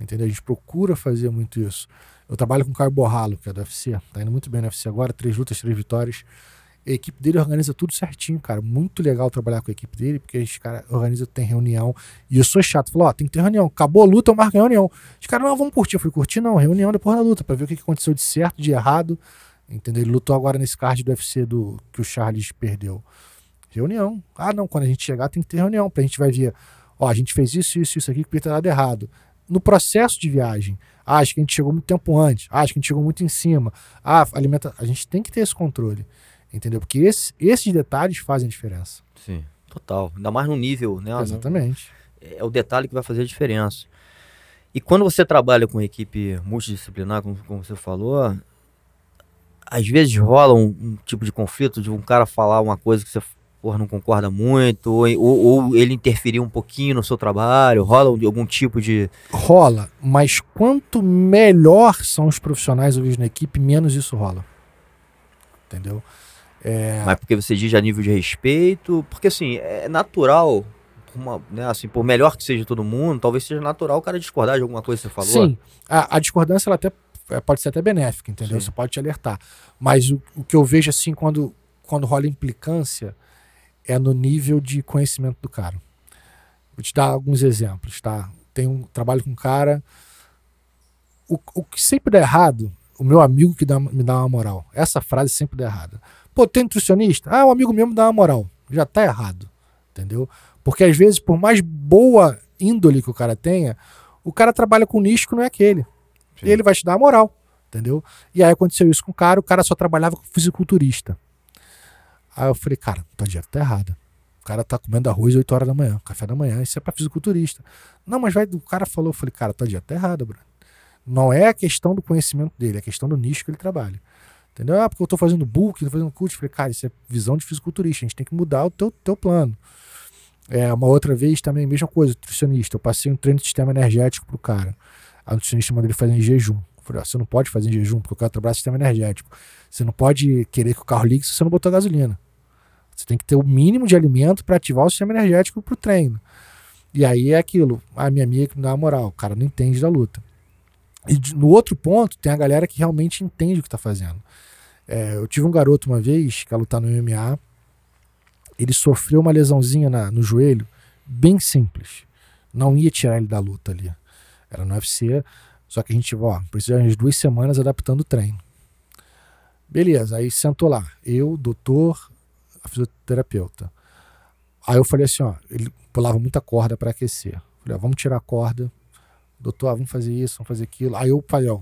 Entendeu? A gente procura fazer muito isso. Eu trabalho com o Caio Borralo, que é do UFC, tá indo muito bem no UFC agora, três lutas, três vitórias. A equipe dele organiza tudo certinho, cara. Muito legal trabalhar com a equipe dele, porque a gente, cara, organiza, tem reunião. E eu sou chato, falou, ó, tem que ter reunião. Acabou a luta, eu marco a reunião. Os caras, não, vamos curtir. Eu falei, curtir não, reunião depois da luta, pra ver o que aconteceu de certo, de errado. Entendeu? Ele lutou agora nesse card do UFC do, que o Charles perdeu. Reunião. Ah, não, quando a gente chegar tem que ter reunião, pra gente vai ver. Ó, a gente fez isso, isso, isso aqui que ter dado errado. No processo de viagem, ah, acho que a gente chegou muito tempo antes, ah, acho que a gente chegou muito em cima. Ah, alimenta. A gente tem que ter esse controle. Entendeu? Porque esse, esses detalhes fazem diferença.
Sim, total. Ainda mais no nível, né?
Exatamente.
É o detalhe que vai fazer a diferença. E quando você trabalha com equipe multidisciplinar, como, como você falou, às vezes rola um, um, tipo de conflito de um cara falar uma coisa que você porra, não concorda muito, ou, ou, ou, ele interferir um pouquinho no seu trabalho, rola algum tipo de.
Rola, mas quanto melhor são os profissionais ouvidos na equipe, menos isso rola. Entendeu?
É... Mas porque você diz a nível de respeito, porque assim, é natural, uma, né, assim, por melhor que seja todo mundo, talvez seja natural o cara discordar de alguma coisa que você falou.
Sim, a, a discordância ela até é, pode ser até benéfica, entendeu? Sim. Você pode te alertar. Mas o, o, que eu vejo assim quando, quando rola implicância é no nível de conhecimento do cara. Vou te dar alguns exemplos, tá? Tem um trabalho com um cara. O, o que sempre dá errado, o meu amigo que dá, me dá uma moral. Essa frase sempre dá errada. Pô, tem nutricionista? Ah, um amigo mesmo dá uma moral. Já tá errado. Entendeu? Porque às vezes, por mais boa índole que o cara tenha, o cara trabalha com nicho que não é aquele. Sim. E ele vai te dar a moral. Entendeu? E aí aconteceu isso com o cara, o cara só trabalhava com fisiculturista. Aí eu falei, cara, tua dieta tá errada. O cara tá comendo arroz 8 horas da manhã, café da manhã, isso é pra fisiculturista. Não, mas vai, o cara falou, eu falei, cara, tua dieta tá errada, Bruno. Não é a questão do conhecimento dele, é a questão do nicho que ele trabalha. Entendeu? Ah, porque eu tô fazendo book, tô fazendo coach. Falei, cara, isso é visão de fisiculturista. A gente tem que mudar o teu, teu plano. É, uma outra vez também, mesma coisa, nutricionista. Eu passei um treino de sistema energético pro cara. A nutricionista mandou ele fazer em jejum. Falei, ah, você não pode fazer em jejum, porque eu quero trabalhar sistema energético. Você não pode querer que o carro ligue se você não botou gasolina. Você tem que ter o mínimo de alimento para ativar o sistema energético pro treino. E aí é aquilo. A minha amiga que me dá uma moral. O cara não entende da luta. E no outro ponto, tem a galera que realmente entende o que está fazendo. É, eu tive um garoto uma vez que ia lutar no MMA. Ele sofreu uma lesãozinha na, no joelho, bem simples. Não ia tirar ele da luta ali. Era no UFC, só que a gente, ó, precisou de duas semanas adaptando o treino. Beleza, aí sentou lá. Eu, doutor, a fisioterapeuta. Aí eu falei assim, ó, ele pulava muita corda para aquecer. Falei, ó, vamos tirar a corda. Doutor, vamos fazer isso, vamos fazer aquilo. Aí eu falei, ó,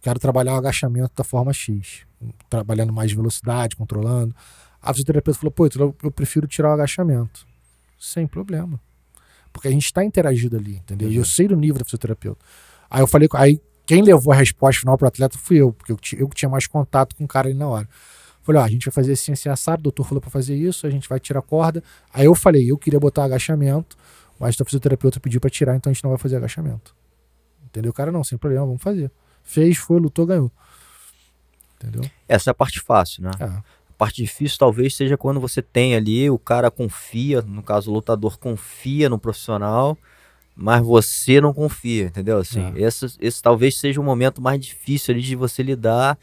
quero trabalhar o agachamento da forma X trabalhando mais de velocidade, controlando. A fisioterapeuta falou: pô, eu prefiro tirar o agachamento. Sem problema. Porque a gente está interagindo ali, entendeu? Uhum. E eu sei do nível da fisioterapeuta. Aí eu falei, aí quem levou a resposta final para o atleta fui eu, porque eu, eu tinha mais contato com o cara ali na hora. Falei, ó, a gente vai fazer assim, assim, assado, o doutor falou para fazer isso, a gente vai tirar a corda. Aí eu falei, eu queria botar agachamento, mas a fisioterapeuta pediu para tirar, então a gente não vai fazer agachamento. Entendeu? O cara, não, sem problema, vamos fazer. Fez, foi, lutou, ganhou. Entendeu?
Essa é a parte fácil, né? É. A parte difícil talvez seja quando você tem ali, o cara confia, no caso o lutador confia no profissional, mas você não confia, entendeu? Assim, é. esse, esse talvez seja o momento mais difícil ali de você lidar.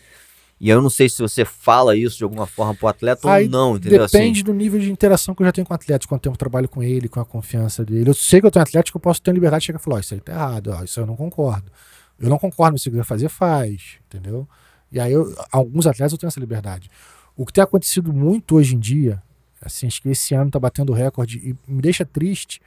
E eu não sei se você fala isso de alguma forma pro atleta Aí ou não, entendeu?
Depende
assim,
do nível de interação que eu já tenho com o atleta, quanto tempo eu trabalho com ele, com a confiança dele. Eu sei que eu tenho atleta que eu posso ter liberdade de chegar e falar, oh, isso aí tá errado, ó, isso eu não concordo. Eu não concordo, se você quiser fazer, faz, entendeu? E aí, eu, alguns atletas eu tenho essa liberdade. O que tem acontecido muito hoje em dia, assim, acho que esse ano tá batendo recorde e me deixa triste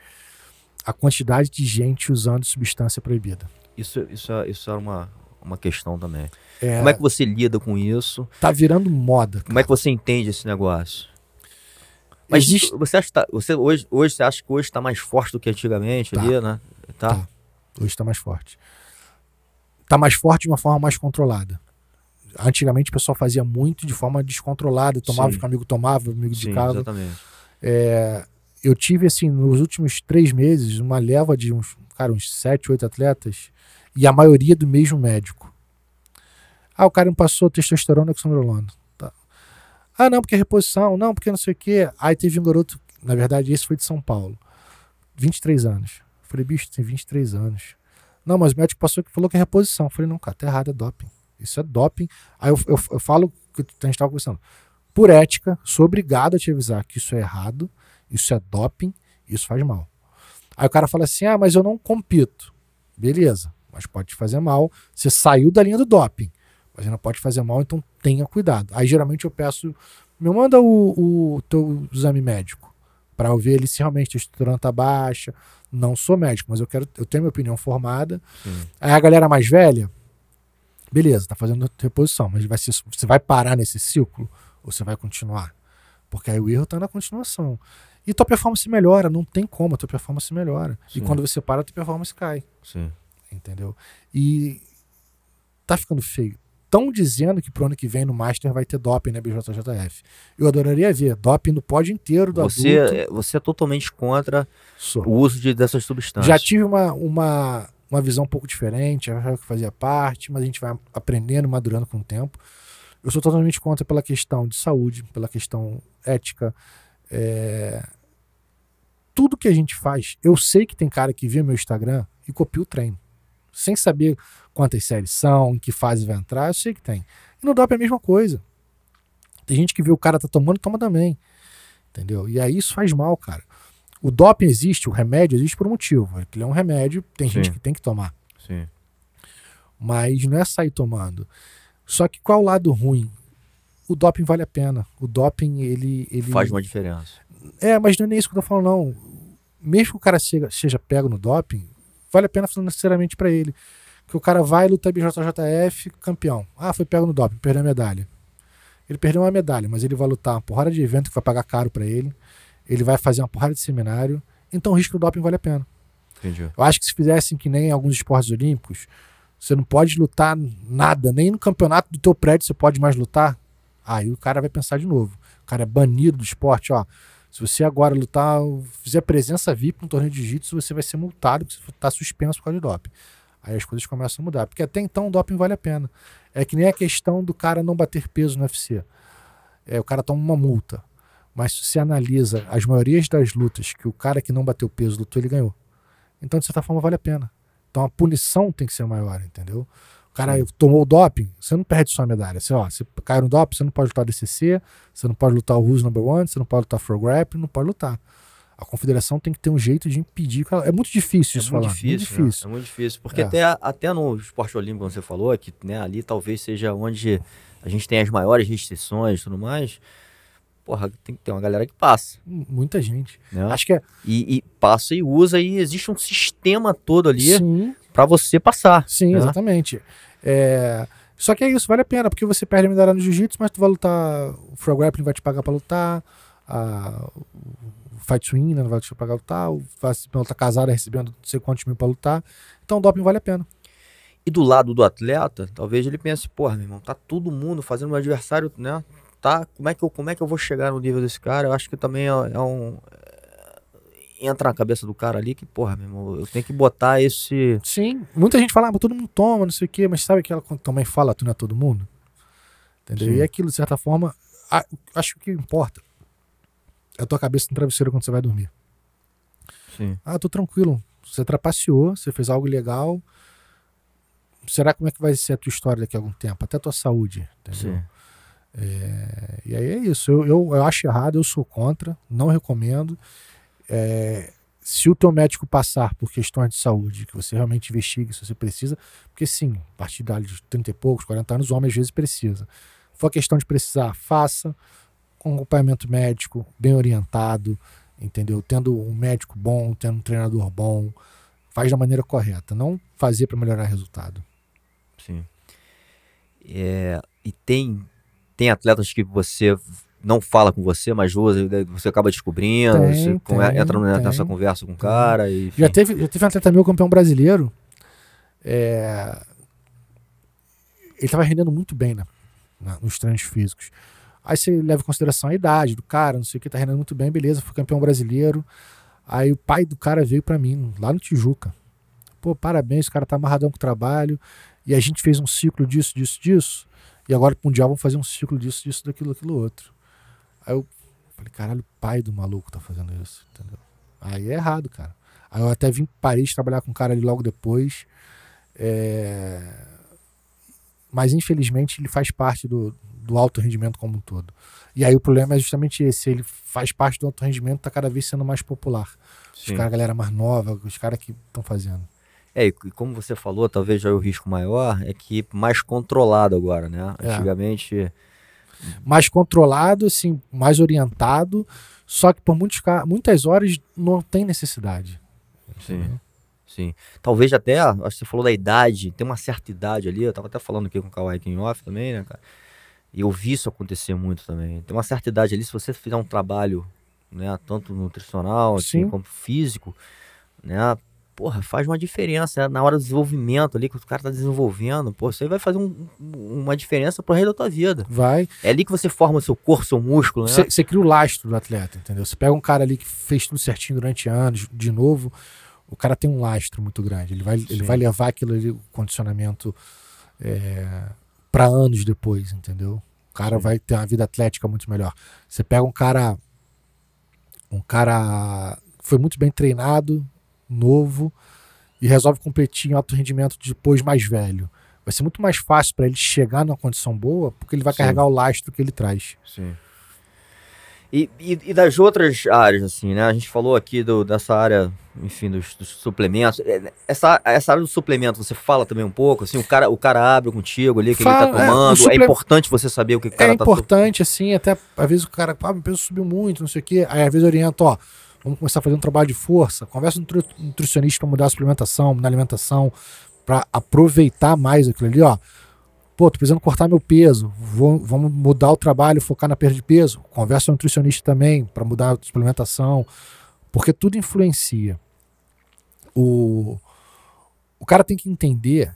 a quantidade de gente usando substância proibida.
Isso, isso, é, isso é uma, uma questão também. É, Como é que você lida com isso?
Tá virando moda. Cara.
Como é que você entende esse negócio? Mas Existe... você acha que tá, você hoje, hoje você acha que hoje está mais forte do que antigamente tá. ali, né? Tá. tá.
Hoje está mais forte. Está mais forte de uma forma mais controlada. Antigamente o pessoal fazia muito de forma descontrolada, tomava o que o amigo tomava, o amigo Sim, casa. Exatamente. É, eu tive, assim, nos últimos três meses, uma leva de uns, cara, uns sete, oito atletas, e a maioria do mesmo médico. Ah, o cara me passou testosterona com sondrolona. Ah, não, porque é reposição, não, porque não sei o quê. Aí teve um garoto, na verdade, esse foi de São Paulo, 23 anos. Falei, bicho, tem 23 anos. Não, mas o médico passou que falou que é reposição. Falei, não, cara, tá errado, é doping. Isso é doping. Aí eu, eu, eu falo que a gente estava conversando. Por ética, sou obrigado a te avisar que isso é errado, isso é doping, isso faz mal. Aí o cara fala assim: ah, mas eu não compito. Beleza, mas pode te fazer mal. Você saiu da linha do doping mas não pode fazer mal, então tenha cuidado. Aí geralmente eu peço, me manda o, o teu exame médico para eu ver ele se realmente a estrutura está baixa. Não sou médico, mas eu quero, eu tenho minha opinião formada. Aí a galera mais velha, beleza, tá fazendo reposição, mas vai você vai parar nesse ciclo ou você vai continuar? Porque aí o erro está na continuação. E tua performance melhora, não tem como, a tua performance melhora. Sim. E quando você para, a tua performance cai.
Sim.
Entendeu? E tá ficando feio estão dizendo que pro ano que vem no Master vai ter doping na BJJF. Eu adoraria ver doping no pódio inteiro do
você,
adulto.
É, você é totalmente contra Sou. o uso de, dessas substâncias.
Já tive uma, uma, uma visão um pouco diferente, achava que fazia parte, mas a gente vai aprendendo, madurando com o tempo. Eu sou totalmente contra pela questão de saúde, pela questão ética. É... Tudo que a gente faz, eu sei que tem cara que vê meu Instagram e copia o treino. Sem saber quantas séries são, em que fase vai entrar, eu sei que tem. E no DOP é a mesma coisa. Tem gente que vê o cara tá tomando, toma também. Entendeu? E aí isso faz mal, cara. O doping existe, o remédio existe por um motivo. Ele é um remédio, tem Sim. gente que tem que tomar.
Sim.
Mas não é sair tomando. Só que qual o lado ruim? O doping vale a pena. O doping, ele. ele...
Faz uma diferença.
É, mas não é nem isso que eu tô falando, não. Mesmo que o cara seja, seja pego no doping, vale a pena financeiramente para ele que o cara vai lutar BJJF campeão. Ah, foi pego no doping, perdeu a medalha. Ele perdeu uma medalha, mas ele vai lutar uma porrada de evento que vai pagar caro para ele. Ele vai fazer uma porrada de seminário. Então o risco do doping vale a pena.
Entendi.
Eu acho que se fizessem que nem alguns esportes olímpicos, você não pode lutar nada, nem no campeonato do teu prédio você pode mais lutar. Aí o cara vai pensar de novo. O cara é banido do esporte, ó. Se você agora lutar, fizer presença VIP no torneio de jiu-jitsu, você vai ser multado, porque você está suspenso por causa de doping. Aí as coisas começam a mudar. Porque até então o doping vale a pena. É que nem a questão do cara não bater peso no UFC. É, o cara toma uma multa. Mas se você analisa as maiorias das lutas que o cara que não bateu peso lutou, ele ganhou. Então, de certa forma, vale a pena. Então a punição tem que ser maior, entendeu? O cara Sim. tomou o doping, você não perde só a medalha. Você, ó, você cai no doping, você não pode lutar DCC, você não pode lutar o Who's Number One, você não pode lutar for Grappling, não pode lutar a confederação tem que ter um jeito de impedir. É muito difícil é isso
muito
falar.
Difícil, muito né? difícil. É muito difícil. Porque é. até, até no esporte olímpico, como você falou, que né, ali talvez seja onde a gente tem as maiores restrições e tudo mais. Porra, tem que ter uma galera que passa.
Muita gente. Né? Acho que é.
E, e, passa e usa, e existe um sistema todo ali para você passar.
Sim, né? exatamente. É... Só que é isso, vale a pena, porque você perde a medalha no jiu-jitsu, mas tu vai lutar. O Frog Grappling vai te pagar para lutar. A, fight swing, né? Não vai deixar pagar lutar, vai tá casada recebendo não sei quantos mil pra lutar. Então o doping vale a pena.
E do lado do atleta, talvez ele pense, porra, meu irmão, tá todo mundo fazendo meu adversário, né? Tá, como é que eu, como é que eu vou chegar no nível desse cara? Eu acho que também é, é um entra na cabeça do cara ali que, porra, meu irmão, eu tenho que botar esse.
Sim, muita gente fala, ah, mas todo mundo toma, não sei o quê, mas sabe que ela também fala, tu não é todo mundo? Entendeu? Sim. E aquilo, de certa forma, acho que importa é a tua cabeça no travesseiro quando você vai dormir.
Sim.
Ah, tô tranquilo. Você trapaceou, você fez algo legal. Será como é que vai ser a tua história daqui a algum tempo? Até a tua saúde, entendeu? Sim. É, e aí é isso. Eu, eu, eu, acho errado, eu sou contra, não recomendo. É, se o teu médico passar por questões de saúde, que você realmente investigue se você precisa, porque sim, a partir de 30 e poucos, 40 anos, o homem às vezes precisa. For questão de precisar, faça com acompanhamento médico, bem orientado, entendeu? Tendo um médico bom, tendo um treinador bom, faz da maneira correta, não fazer para melhorar resultado.
Sim. É, e tem tem atletas que você não fala com você, mas você acaba descobrindo, tem, você tem, entra tem. nessa conversa com o cara. E,
já, teve, já teve um atleta meu campeão brasileiro. É... Ele estava rendendo muito bem né, nos treinos físicos. Aí você leva em consideração a idade do cara, não sei o que, tá rendendo muito bem, beleza, foi campeão brasileiro. Aí o pai do cara veio para mim, lá no Tijuca. Pô, parabéns, o cara tá amarradão com o trabalho. E a gente fez um ciclo disso, disso, disso. E agora pro Mundial vamos fazer um ciclo disso, disso, daquilo, daquilo outro. Aí eu falei, caralho, o pai do maluco tá fazendo isso, entendeu? Aí é errado, cara. Aí eu até vim Paris trabalhar com o cara ali logo depois. É... Mas infelizmente ele faz parte do, do alto rendimento como um todo. E aí o problema é justamente esse: ele faz parte do alto rendimento, tá cada vez sendo mais popular. Sim. Os caras, a galera mais nova, os caras que estão fazendo.
É, e como você falou, talvez já o risco maior é que mais controlado agora, né? É. Antigamente
mais controlado, assim, mais orientado, só que por muitos, muitas horas não tem necessidade.
Sim. Sim. Talvez até, acho que você falou da idade, tem uma certa idade ali, eu tava até falando aqui com o Kawhi King Off também, né, cara? E eu vi isso acontecer muito também. Tem uma certa idade ali, se você fizer um trabalho, né, tanto nutricional, assim, como físico, né, porra, faz uma diferença né? na hora do desenvolvimento ali, que o cara tá desenvolvendo, pô, isso aí vai fazer um, uma diferença pro resto da tua vida.
Vai.
É ali que você forma seu corpo, seu músculo, né?
Você cria o lastro do atleta, entendeu? Você pega um cara ali que fez tudo certinho durante anos, de novo, o cara tem um lastro muito grande. Ele vai, ele vai levar aquilo ali, o condicionamento é, para anos depois, entendeu? O cara Sim. vai ter uma vida atlética muito melhor. Você pega um cara um cara foi muito bem treinado, novo e resolve competir em alto rendimento depois mais velho. Vai ser muito mais fácil para ele chegar numa condição boa, porque ele vai Sim. carregar o lastro que ele traz.
Sim. E, e, e, das outras áreas, assim, né? A gente falou aqui do, dessa área, enfim, dos, dos, suplementos. É, essa, essa área do suplemento, você fala também um pouco, assim, o cara, o cara abre contigo ali, que fala, ele tá tomando. É, suple... é, importante você saber o que o cara
é tá É importante, assim, até às vezes o cara, ah, meu peso subiu muito, não sei o quê. Aí às vezes orienta, ó, vamos começar a fazer um trabalho de força. Conversa com o nutricionista para mudar a suplementação, mudar a alimentação, para aproveitar mais aquilo ali, ó. Pô, tô precisando cortar meu peso, vou, vamos mudar o trabalho, focar na perda de peso. Conversa com o nutricionista também para mudar a suplementação, porque tudo influencia. O, o cara tem que entender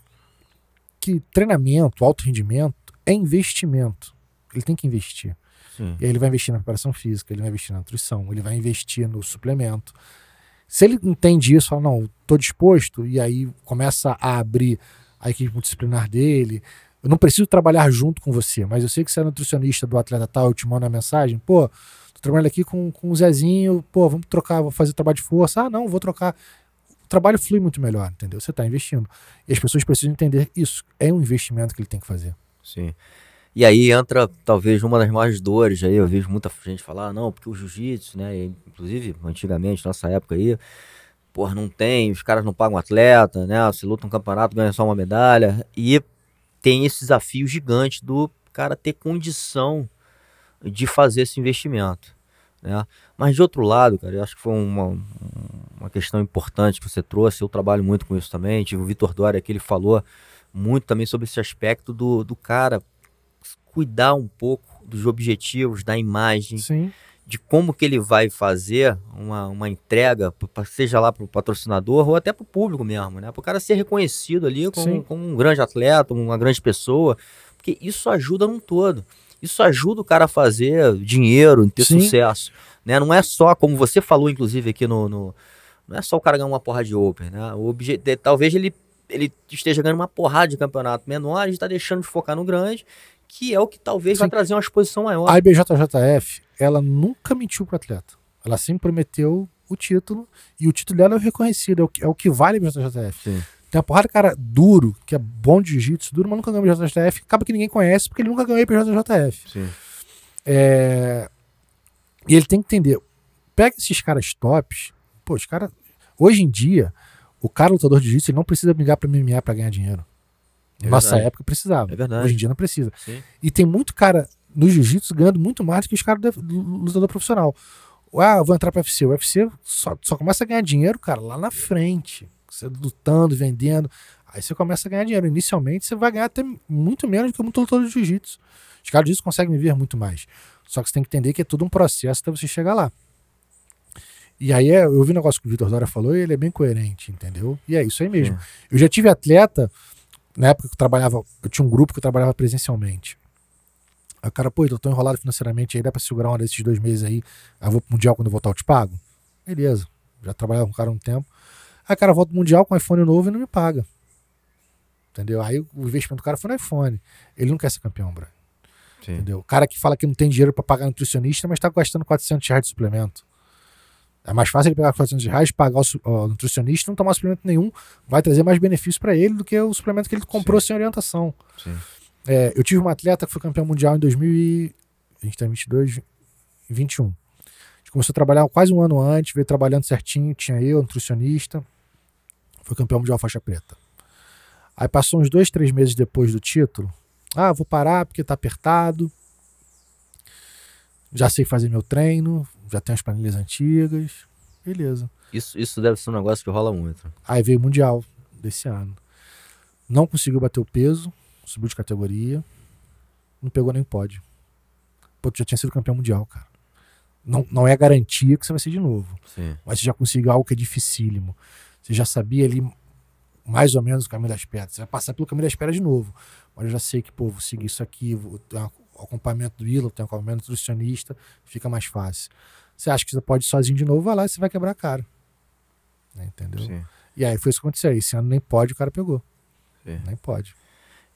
que treinamento, alto rendimento é investimento. Ele tem que investir. Sim. E aí ele vai investir na preparação física, ele vai investir na nutrição, ele vai investir no suplemento. Se ele entende isso, fala, não, estou disposto, e aí começa a abrir a equipe multidisciplinar dele. Eu não preciso trabalhar junto com você, mas eu sei que você é nutricionista do atleta tal, eu te mando a mensagem, pô, tô trabalhando aqui com, com o Zezinho, pô, vamos trocar, vou fazer trabalho de força. Ah, não, vou trocar. O trabalho flui muito melhor, entendeu? Você está investindo. E as pessoas precisam entender isso. É um investimento que ele tem que fazer.
Sim. E aí entra talvez uma das maiores dores aí, eu vejo muita gente falar, não, porque o jiu-jitsu, né, inclusive antigamente, nossa época aí, porra, não tem, os caras não pagam atleta, né, você luta um campeonato, ganha só uma medalha, e tem esse desafio gigante do cara ter condição de fazer esse investimento, né. Mas de outro lado, cara, eu acho que foi uma, uma questão importante que você trouxe, eu trabalho muito com isso também, tive o Vitor Dória aqui, ele falou muito também sobre esse aspecto do, do cara cuidar um pouco dos objetivos, da imagem,
Sim.
de como que ele vai fazer uma, uma entrega, seja lá para o patrocinador ou até para o público mesmo, né? Para o cara ser reconhecido ali como, como, um grande atleta, uma grande pessoa, porque isso ajuda num todo. Isso ajuda o cara a fazer dinheiro, ter Sim. sucesso. Né? Não é só, como você falou, inclusive, aqui no, no não é só o cara ganhar uma porra de Open, né? O obje... Talvez ele, ele esteja ganhando uma porrada de campeonato menor, a gente está deixando de focar no grande que é o que talvez Sim. vai trazer uma exposição maior.
A IBJJF, ela nunca mentiu para atleta. Ela sempre prometeu o título e o título dela é reconhecido, é o que, é o que vale a IBJJF. Sim. Tem uma porrada de cara duro, que é bom de jiu-jitsu, duro, mas nunca ganhou a IBJJF. Acaba que ninguém conhece porque ele nunca ganhou a IBJJF.
Sim.
É... E ele tem que entender, pega esses caras tops, Pô, os caras. Hoje em dia, o cara lutador de jiu-jitsu não precisa brigar pra MMA pra ganhar dinheiro. É Nossa verdade. época precisava. É verdade. Hoje em dia não precisa. Sim. E tem muito cara no jiu-jitsu ganhando muito mais do que os caras do lutador profissional. Ah, vou entrar para UFC. O UFC só, só começa a ganhar dinheiro, cara, lá na frente. Você lutando, vendendo. Aí você começa a ganhar dinheiro. Inicialmente você vai ganhar até muito menos do que muito lutador de jiu-jitsu. Os caras disso conseguem viver muito mais. Só que você tem que entender que é tudo um processo até você chegar lá. E aí eu vi um negócio que o Vitor Dória falou e ele é bem coerente, entendeu? E é isso aí mesmo. Eu já tive atleta, na época que eu trabalhava, eu tinha um grupo que eu trabalhava presencialmente. Aí o cara, pô, eu tô enrolado financeiramente aí, dá pra segurar uma desses dois meses aí, aí eu vou pro Mundial quando eu voltar eu te pago? Beleza, já trabalhava com o cara há um tempo. Aí o cara volta pro Mundial com iPhone novo e não me paga. Entendeu? Aí o investimento do cara foi no iPhone. Ele não quer ser campeão, bro. Entendeu? O cara que fala que não tem dinheiro para pagar nutricionista, mas tá gastando 400 reais de suplemento. É mais fácil ele pegar 400 reais, pagar o, o nutricionista, não tomar suplemento nenhum, vai trazer mais benefício para ele do que o suplemento que ele comprou Sim. sem orientação. É, eu tive uma atleta que foi campeão mundial em 2000 e, a gente tá em 22, 21. A gente começou a trabalhar quase um ano antes, veio trabalhando certinho, tinha eu, nutricionista, foi campeão mundial faixa preta. Aí passou uns dois, três meses depois do título, ah, vou parar porque tá apertado, já sei fazer meu treino, já tenho as planilhas antigas. Beleza.
Isso, isso deve ser um negócio que rola muito.
Aí veio o Mundial desse ano. Não conseguiu bater o peso, subiu de categoria, não pegou nem pódio. Pô, tu já tinha sido campeão mundial, cara. Não, não é garantia que você vai ser de novo. Sim. Mas você já conseguiu algo que é dificílimo. Você já sabia ali mais ou menos o caminho das pedras. Você vai passar pelo caminho das pedras de novo. Mas eu já sei que, pô, vou seguir isso aqui, vou ter um acompanhamento do Ilo, tem um acompanhamento nutricionista, fica mais fácil. Você acha que você pode ir sozinho de novo, vai lá e você vai quebrar a cara. Né, entendeu? Sim. E aí foi isso que aconteceu. Esse ano nem pode, o cara pegou. Sim. Nem pode.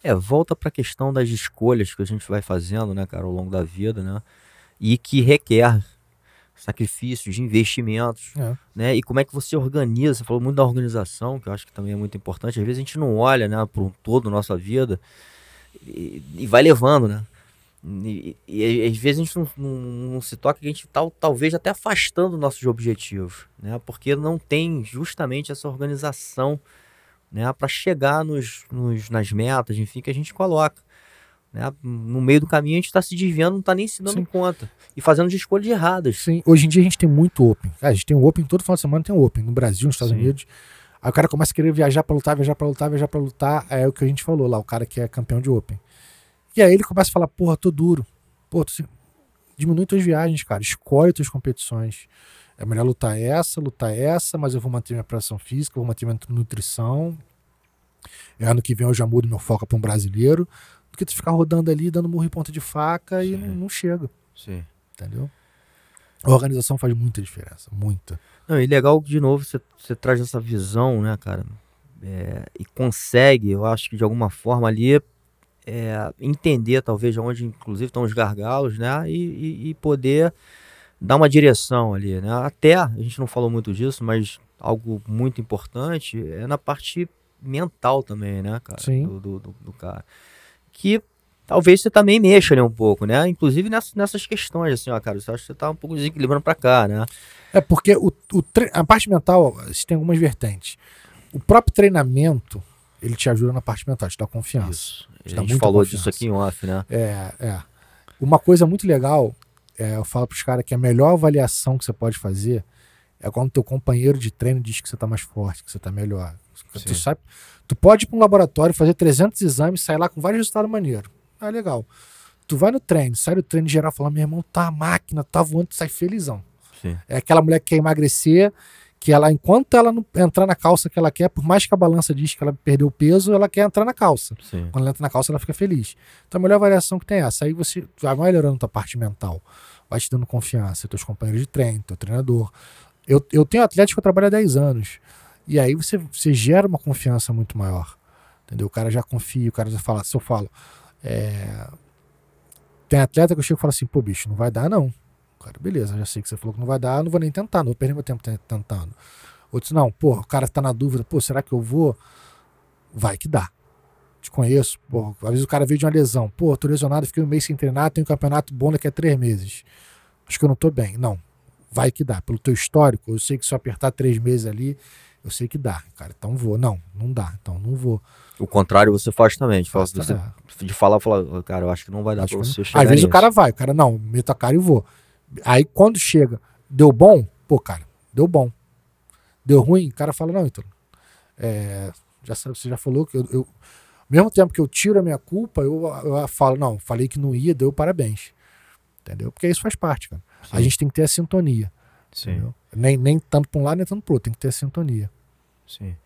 É, volta para a questão das escolhas que a gente vai fazendo, né, cara, ao longo da vida, né? E que requer sacrifícios, investimentos, é. né? E como é que você organiza? Você falou muito da organização, que eu acho que também é muito importante. Às vezes a gente não olha, né, para um todo da nossa vida e, e vai levando, né? E, e, às vezes a gente não, não, não se toca que a gente tá, talvez até afastando nossos objetivos, né? Porque não tem justamente essa organização, né? Para chegar nos, nos, nas metas, enfim, que a gente coloca. Né? No meio do caminho a gente está se desviando, não está nem se dando Sim. conta. E fazendo de escolhas erradas.
Sim, hoje em dia a gente tem muito Open. a gente tem o Open, todo final de semana tem o Open. No Brasil, nos Estados Sim. Unidos. Aí o cara começa a querer viajar para lutar, viajar para lutar, viajar para lutar. É o que a gente falou lá, o cara que é campeão de Open. E aí ele começa a falar, porra, tô duro. Pô, tu, diminui tuas viagens, cara. Escolhe tuas competições. É melhor lutar essa, lutar essa, mas eu vou manter minha pressão física, vou manter minha nutrição. E ano que vem eu já mudo meu foco para um brasileiro. Do que tu ficar rodando ali, dando murro em ponta de faca Sim. e não, não, chega.
Sim.
Entendeu? A organização faz muita diferença, muita.
Não, e legal que, de novo, você, você traz essa visão, né, cara? É, e consegue, eu acho que de alguma forma ali, é, entender talvez onde inclusive estão os gargalos, né? E, e, e, poder dar uma direção ali, né? Até, a gente não falou muito disso, mas algo muito importante é na parte mental também, né, cara?
Sim.
Do, do, do, do cara. Que talvez você também mexa ali um pouco, né? Inclusive nessas, nessas questões, assim, ó, cara, você acha que você tá um pouco desequilibrando para cá, né?
É porque o, o a parte mental, tem algumas vertentes. O próprio treinamento, ele te ajuda na parte mental, te dá confiança. Isso.
A gente falou confiança. disso aqui em off, né?
É, é. Uma coisa muito legal, é, eu falo para os caras que a melhor avaliação que você pode fazer é quando teu companheiro de treino diz que você está mais forte, que você está melhor. Tu, sabe, tu pode ir para um laboratório, fazer 300 exames, sair lá com vários resultados maneiros. Ah, legal. Tu vai no treino, sai do treino geral falando, meu irmão, tá máquina, tá voando, tu sai felizão. Sim. É aquela mulher que quer emagrecer que ela, enquanto ela não entrar na calça que ela quer, por mais que a balança diz que ela perdeu peso, ela quer entrar na calça. Sim. Quando ela entra na calça, ela fica feliz. Então a melhor variação que tem é essa. Aí você vai melhorando a tua parte mental, vai te dando confiança, teus companheiros de treino, teu treinador. Eu, eu tenho atlético que eu trabalho há 10 anos. E aí você, você gera uma confiança muito maior. Entendeu? O cara já confia, o cara já fala, se eu falo. É... Tem atleta que eu chego e falo assim, pô, bicho, não vai dar, não. Cara, beleza, já sei que você falou que não vai dar, não vou nem tentar, não vou perder meu tempo tentando. Outros, não, pô, o cara tá na dúvida, pô, será que eu vou? Vai que dá. Te conheço, pô, às vezes o cara veio de uma lesão, pô, tô lesionado, fiquei um mês sem treinar, tenho um campeonato bom daqui a três meses. Acho que eu não tô bem. Não, vai que dá. Pelo teu histórico, eu sei que se eu apertar três meses ali, eu sei que dá, cara. Então vou. Não, não dá. Então não vou.
O contrário você faz também. De, falar, você, de falar, falar, cara, eu acho que não vai dar acho pra você chegar.
Às vezes o cara vai, o cara, não, meto a cara e vou. Aí quando chega, deu bom, pô, cara, deu bom. Deu ruim, o cara fala, não, então. É, já, você já falou que eu, eu. Mesmo tempo que eu tiro a minha culpa, eu, eu falo, não, falei que não ia, deu parabéns. Entendeu? Porque isso faz parte, cara. Sim. A gente tem que ter a sintonia. Sim. Nem, nem tanto para um lado, nem tanto para outro. Tem que ter a sintonia.
Sim.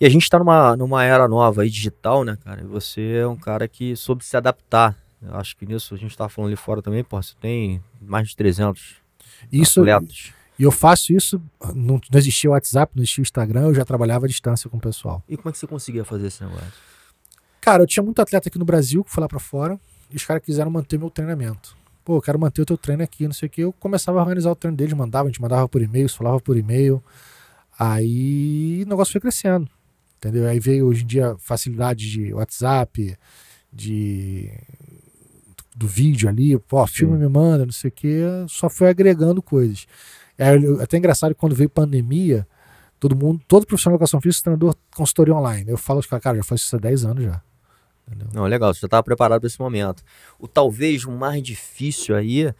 E a gente está numa, numa era nova aí, digital, né, cara? E você é um cara que soube se adaptar. Eu acho que nisso a gente estava falando ali fora também, pô, você tem mais de 300
isso, atletas. E eu faço isso, não, não existia o WhatsApp, não existia o Instagram, eu já trabalhava à distância com o pessoal.
E como é que você conseguia fazer esse negócio?
Cara, eu tinha muito atleta aqui no Brasil que foi lá para fora e os caras quiseram manter meu treinamento. Pô, eu quero manter o teu treino aqui, não sei o que. Eu começava a organizar o treino deles, mandava, a gente mandava por e-mail, falava por e-mail. Aí o negócio foi crescendo. Entendeu? Aí veio hoje em dia facilidade de WhatsApp, de do vídeo ali, pô, filme me manda, não sei o que, só foi agregando coisas. É até engraçado quando veio pandemia, todo mundo, todo profissional de educação física, treinador consultoria online. Eu falo, cara, já faz isso há 10 anos já.
Entendeu? Não, legal, você já estava preparado para esse momento. O talvez o mais difícil aí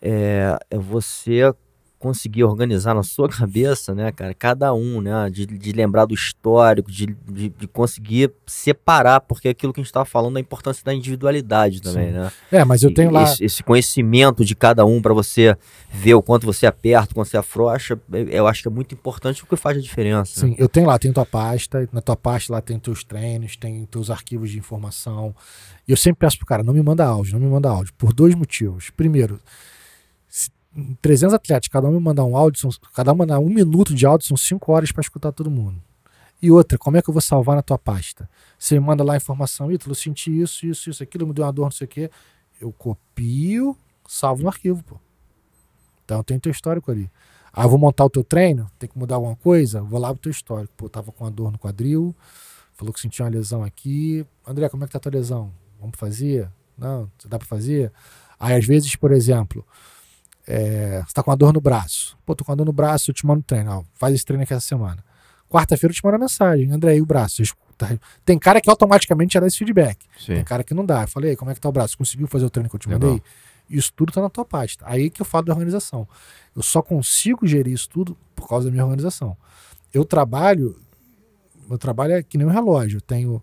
é, é você conseguir organizar na sua cabeça, né, cara, cada um, né, de, de lembrar do histórico, de, de, de, conseguir separar, porque é aquilo que a gente estava falando, a importância da individualidade também, Sim. né?
É, mas eu tenho e, lá...
Esse, esse, conhecimento de cada um para você ver o quanto você aperta, o quanto você afrouxa, eu acho que é muito importante porque faz a diferença.
Sim, né? eu tenho lá, tenho tua pasta, na tua pasta lá tem teus treinos, tem teus arquivos de informação, e eu sempre peço pro cara, não me manda áudio, não me manda áudio, por dois motivos. Primeiro, 300 atletas, cada um me mandar um áudio, cada um mandar um minuto de áudio, são 5 horas para escutar todo mundo. E outra, como é que eu vou salvar na tua pasta? Você manda lá a informação, Ítalo, senti isso, isso, isso, aquilo, me deu uma dor, não sei o quê. Eu copio, salvo no arquivo, pô. Então tem teu histórico ali. Ah, vou montar o teu treino, tem que mudar alguma coisa? Vou lá pro teu histórico. Pô, tava com uma dor no quadril, falou que sentiu uma lesão aqui. André, como é que tá a tua lesão? Vamos fazer? Não, dá para fazer? Aí às vezes, por exemplo, é, você tá com uma dor no braço. Pô, tô com uma dor no braço, eu te mando treino. Ó, faz esse treino aqui essa semana. Quarta-feira eu te mando a mensagem. André, e o braço? Tem cara que automaticamente já dá esse feedback. Sim. Tem cara que não dá. Eu falei, como é que tá o braço? Conseguiu fazer o treino que eu te mandei? Legal. Isso tudo tá na tua pasta. Aí que eu falo da organização. Eu só consigo gerir isso tudo por causa da minha organização. Eu trabalho, meu trabalho é que nem um relógio. Eu tenho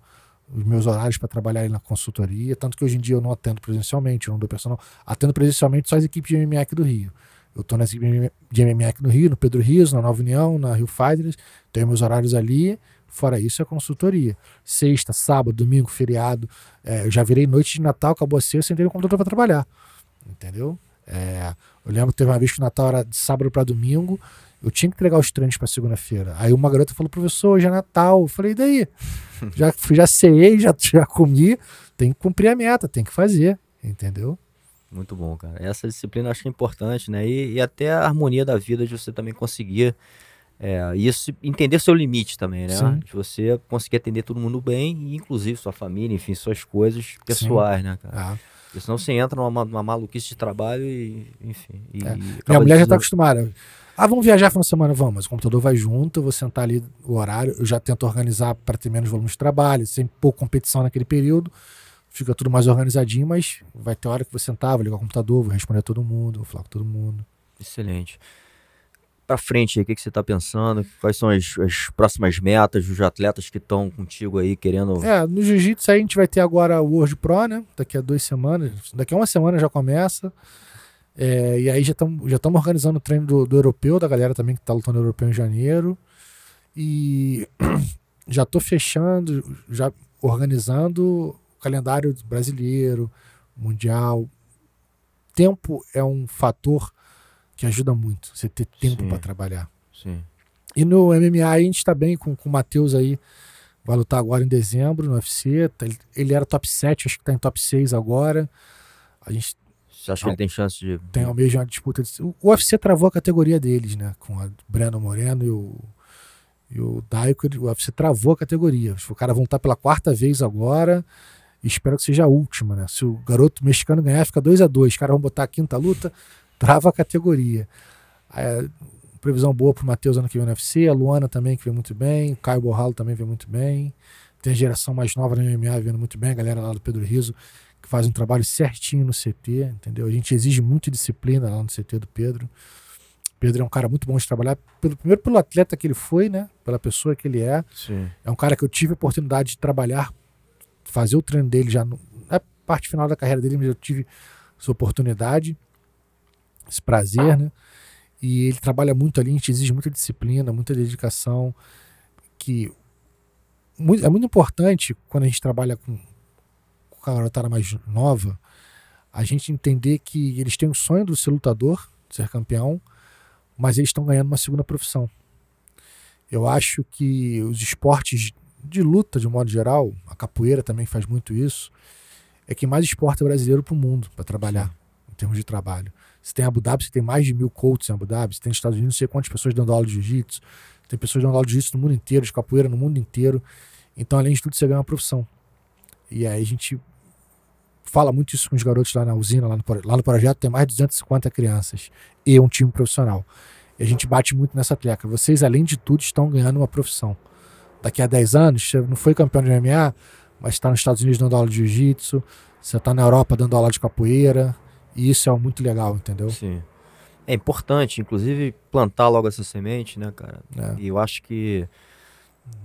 os meus horários para trabalhar na consultoria, tanto que hoje em dia eu não atendo presencialmente, eu não dou personal, atendo presencialmente só as equipes de MMA aqui do Rio. Eu estou nas equipes de MMA aqui no Rio, no Pedro Rios, na Nova União, na Rio Fighters, tenho meus horários ali, fora isso é consultoria. Sexta, sábado, domingo, feriado, é, eu já virei noite de Natal, acabou a sexta, eu sentei no computador para trabalhar, entendeu? É, eu lembro que teve uma vez que o Natal era de sábado para domingo, eu tinha que entregar os treinos para segunda-feira. Aí uma garota falou, professor, hoje é Natal. Eu falei, e daí? Já, já ceei, já, já comi, tem que cumprir a meta, tem que fazer, entendeu?
Muito bom, cara. Essa disciplina eu acho é importante, né? E, e até a harmonia da vida de você também conseguir é, isso, entender seu limite também, né? Sim. De você conseguir atender todo mundo bem, inclusive sua família, enfim, suas coisas pessoais, Sim. né, cara? Ah. Porque senão você entra numa, numa maluquice de trabalho e, enfim. E,
é. Minha mulher já tá acostumada. Ah, vamos viajar final de semana? Vamos, mas o computador vai junto, eu vou sentar ali o horário, eu já tento organizar para ter menos volume de trabalho, sem pouca competição naquele período, fica tudo mais organizadinho, mas vai ter hora que vou sentar, vou ligar o computador, vou responder a todo mundo, vou falar com todo mundo.
Excelente. Para frente, o que, que você está pensando? Quais são as, as, próximas metas dos atletas que estão contigo aí querendo.
É, no Jiu-Jitsu a gente vai ter agora o World Pro, né? Daqui a duas semanas. Daqui a uma semana já começa. É, e aí já estamos já organizando o treino do, do, europeu, da galera também que está lutando europeu em janeiro. E já estou fechando, já organizando o calendário brasileiro, mundial. Tempo é um fator que ajuda muito, você ter tempo para trabalhar.
Sim.
E no MMA a gente está bem com, com o Matheus aí, vai lutar agora em dezembro no UFC. Ele, ele era top 7, acho que está em top 6 agora. A gente
você acha que ele tem chance de.
Tem ao mesmo disputa. De... O UFC travou a categoria deles, né? Com a Breno Moreno e o, e o Daiko. O UFC travou a categoria. O cara vão estar pela quarta vez agora. Espero que seja a última, né? Se o garoto mexicano ganhar, fica 2 a 2 Os caras vão botar a quinta luta, trava a categoria. É, previsão boa pro Matheus ano que vem no UFC, a Luana também que vem muito bem, o Caio Borralo também vem muito bem. Tem a geração mais nova no MMA vendo muito bem, a galera lá do Pedro Riso, faz um trabalho certinho no CT, entendeu? A gente exige muito disciplina lá no CT do Pedro. Pedro é um cara muito bom de trabalhar, pelo, primeiro pelo atleta que ele foi, né? Pela pessoa que ele é.
Sim.
É um cara que eu tive a oportunidade de trabalhar, fazer o treino dele já no, na parte final da carreira dele, mas eu tive essa oportunidade, esse prazer, né? E ele trabalha muito ali, a gente exige muita disciplina, muita dedicação, que é muito importante quando a gente trabalha com, com a garotada mais nova, a gente entender que eles têm o sonho do ser lutador, de ser campeão, mas eles estão ganhando uma segunda profissão. Eu acho que os esportes de luta, de modo geral, a capoeira também faz muito isso, é que mais esporte é brasileiro para o mundo para trabalhar, em termos de trabalho. Você tem Abu Dhabi, você tem mais de mil coaches em Abu Dhabi, você tem Estados Unidos, não sei quantas pessoas dando aula de jiu-jitsu, tem pessoas dando aula de jiu-jitsu no mundo inteiro, de capoeira no mundo inteiro. Então, além de tudo, você ganha uma profissão. E aí a gente fala muito isso com os garotos lá na usina, lá no, lá no projeto tem mais de 250 crianças e um time profissional. E a gente bate muito nessa tecla. Vocês, além de tudo, estão ganhando uma profissão. Daqui a 10 anos, você não foi campeão de MMA, mas está nos Estados Unidos dando aula de jiu-jitsu, você está na Europa dando aula de capoeira, e isso é muito legal, entendeu?
Sim. É importante, inclusive, plantar logo essa semente, né, cara? É. E eu acho que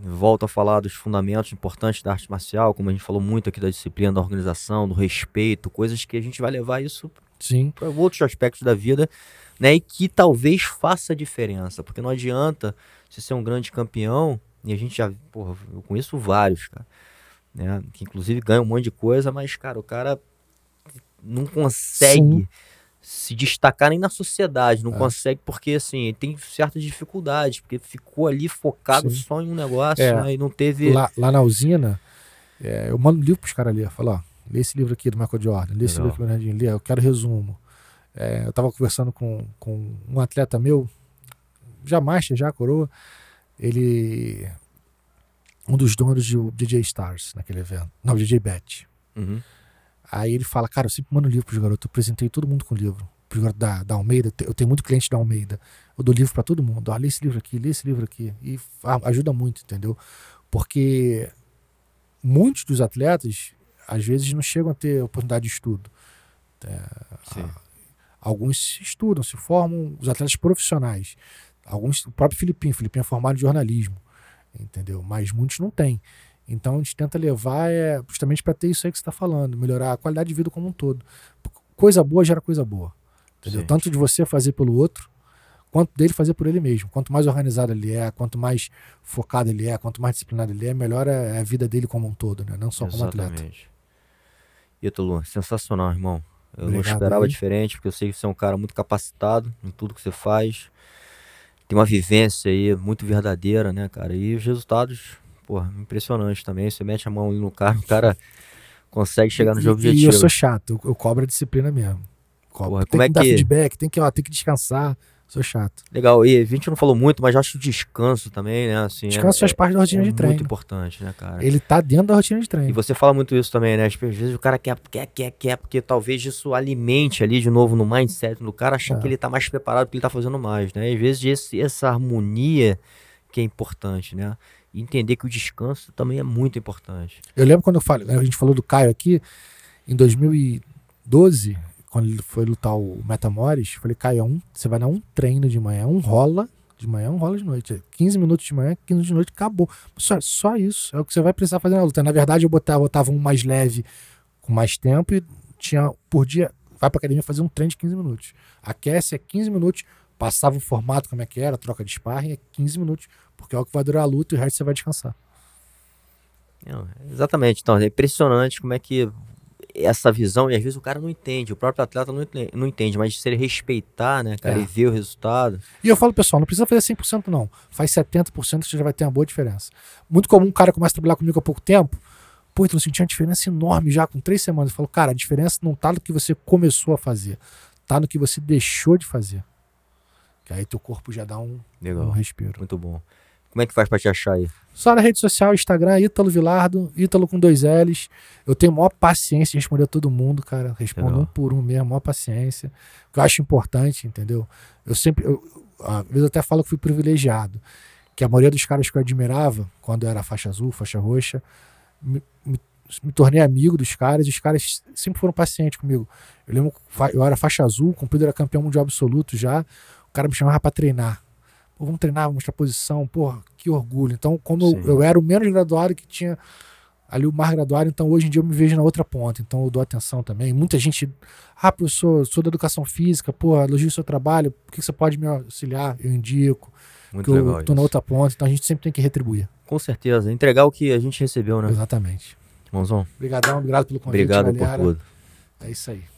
volto a falar dos fundamentos importantes da arte marcial, como a gente falou muito aqui da disciplina, da organização, do respeito, coisas que a gente vai levar isso para outros aspectos da vida, né? E que talvez faça diferença, porque não adianta você ser um grande campeão, e a gente já, porra, eu conheço vários, cara, né? Que inclusive ganham um monte de coisa, mas, cara, o cara não consegue. Sim se destacar nem na sociedade, não é. consegue porque assim, tem certas dificuldades, porque ficou ali focado Sim. só em um negócio é. né, e não teve.
Lá, lá na usina, é, eu mando um livro pros caras ler, falo, ó, lê esse livro aqui do Michael Jordan, lê esse livro aqui do Bernardinho, lê, eu quero resumo. É, eu tava conversando com, com um atleta meu, já master, já coroa, ele. Um dos donos do DJ Stars naquele evento. Não, DJ Bet.
Uhum.
Aí ele fala, cara, eu sempre mando livro pros garotos, eu apresentei todo mundo com livro. Pro garoto da, da Almeida, eu tenho muito cliente da Almeida. Eu dou livro para todo mundo. Ó, lê esse livro aqui, lê esse livro aqui. E ajuda muito, entendeu? Porque muitos dos atletas, às vezes, não chegam a ter oportunidade de estudo. É, alguns estudam, se formam, os atletas profissionais. Alguns, o próprio Filipinho, Filipinho é formado em jornalismo, entendeu? Mas muitos não têm. Então a gente tenta levar é justamente para ter isso aí que você está falando, melhorar a qualidade de vida como um todo. Coisa boa gera coisa boa. Entendeu? Sim. Tanto de você fazer pelo outro, quanto dele fazer por ele mesmo. Quanto mais organizado ele é, quanto mais focado ele é, quanto mais disciplinado ele é, melhor é a vida dele como um todo, né? Não só Exatamente. como atleta.
Ítalo, sensacional, irmão. Eu Obrigado, não esperava aí. diferente, porque eu sei que você é um cara muito capacitado em tudo que você faz. Tem uma vivência aí muito verdadeira, né, cara? E os resultados porra, impressionante também. Você mete a mão ali no cara, o cara consegue chegar no jogo objetivo.
E eu sou chato, eu, eu cobro a disciplina mesmo. Cobro. Porra, tem como é que dar feedback, tem que, ó, tem que descansar. Sou chato.
Legal, e a gente não falou muito, mas acho o descanso também, né? Assim,
descanso é, faz parte da rotina é de treino.
muito importante, né, cara?
Ele tá dentro da rotina de treino.
E você fala muito isso também, né? Às vezes o cara quer, quer, quer, quer, porque talvez isso alimente ali de novo no mindset do cara, achar é. que ele tá mais preparado porque ele tá fazendo mais, né? Às vezes esse, essa harmonia que é importante, né? E entender que o descanso também é muito importante.
Eu lembro quando eu falei, a gente falou do Caio aqui, em 2012, quando ele foi lutar o Metamores, eu falei, Caio, é um, você vai dar um treino de manhã, um rola de manhã, um rola de noite. 15 minutos de manhã, 15 minutos de noite, acabou. Só, só isso. É o que você vai precisar fazer na luta. Na verdade, eu botava, botava um mais leve, com mais tempo, e tinha por dia, vai pra academia fazer um treino de 15 minutos. Aquece é 15 minutos, passava o formato como é que era, troca de sparring, é 15 minutos. Porque é o que vai durar a luta e o resto você vai descansar.
Não, exatamente. Então, é impressionante como é que essa visão, e às vezes o cara não entende, o próprio atleta não, não entende, mas se ele respeitar, né, cara, é. e ver o resultado.
E eu falo, pessoal, não precisa fazer 100% não. Faz 70% que você já vai ter uma boa diferença. Muito comum um cara começa a trabalhar comigo há pouco tempo, pô, então eu senti uma diferença enorme já com três semanas. Eu falo, cara, a diferença não tá no que você começou a fazer, tá no que você deixou de fazer. Que aí teu corpo já dá um,
Legal.
um respiro.
Muito bom. Como é que faz pra te achar aí?
Só na rede social, Instagram, Ítalo Vilardo, Ítalo com dois L's. Eu tenho maior paciência de responder a todo mundo, cara. Respondo Legal. um por um mesmo, maior paciência. Que eu acho importante, entendeu? Eu sempre, eu, às vezes eu até falo que fui privilegiado. Que a maioria dos caras que eu admirava, quando eu era faixa azul, faixa roxa, me, me, me tornei amigo dos caras e os caras sempre foram pacientes comigo. Eu lembro eu era faixa azul, o Cumprido era campeão mundial absoluto já. O cara me chamava para treinar. Pô, vamos treinar, vamos mostrar posição. Porra, que orgulho. Então, como eu, eu, era o menos graduado que tinha ali o mais graduado, então hoje em dia eu me vejo na outra ponta. Então eu dou atenção também. Muita gente, ah, professor, sou da educação física, pô, elogio o seu trabalho, por que você pode me auxiliar? Eu indico. Muito legal. Eu tô na outra ponta, então a gente sempre tem que retribuir.
Com certeza. Entregar o que a gente recebeu, né?
Exatamente.
Irmãozão.
Obrigadão, obrigado pelo convite.
Obrigado galera. por tudo.
É isso aí.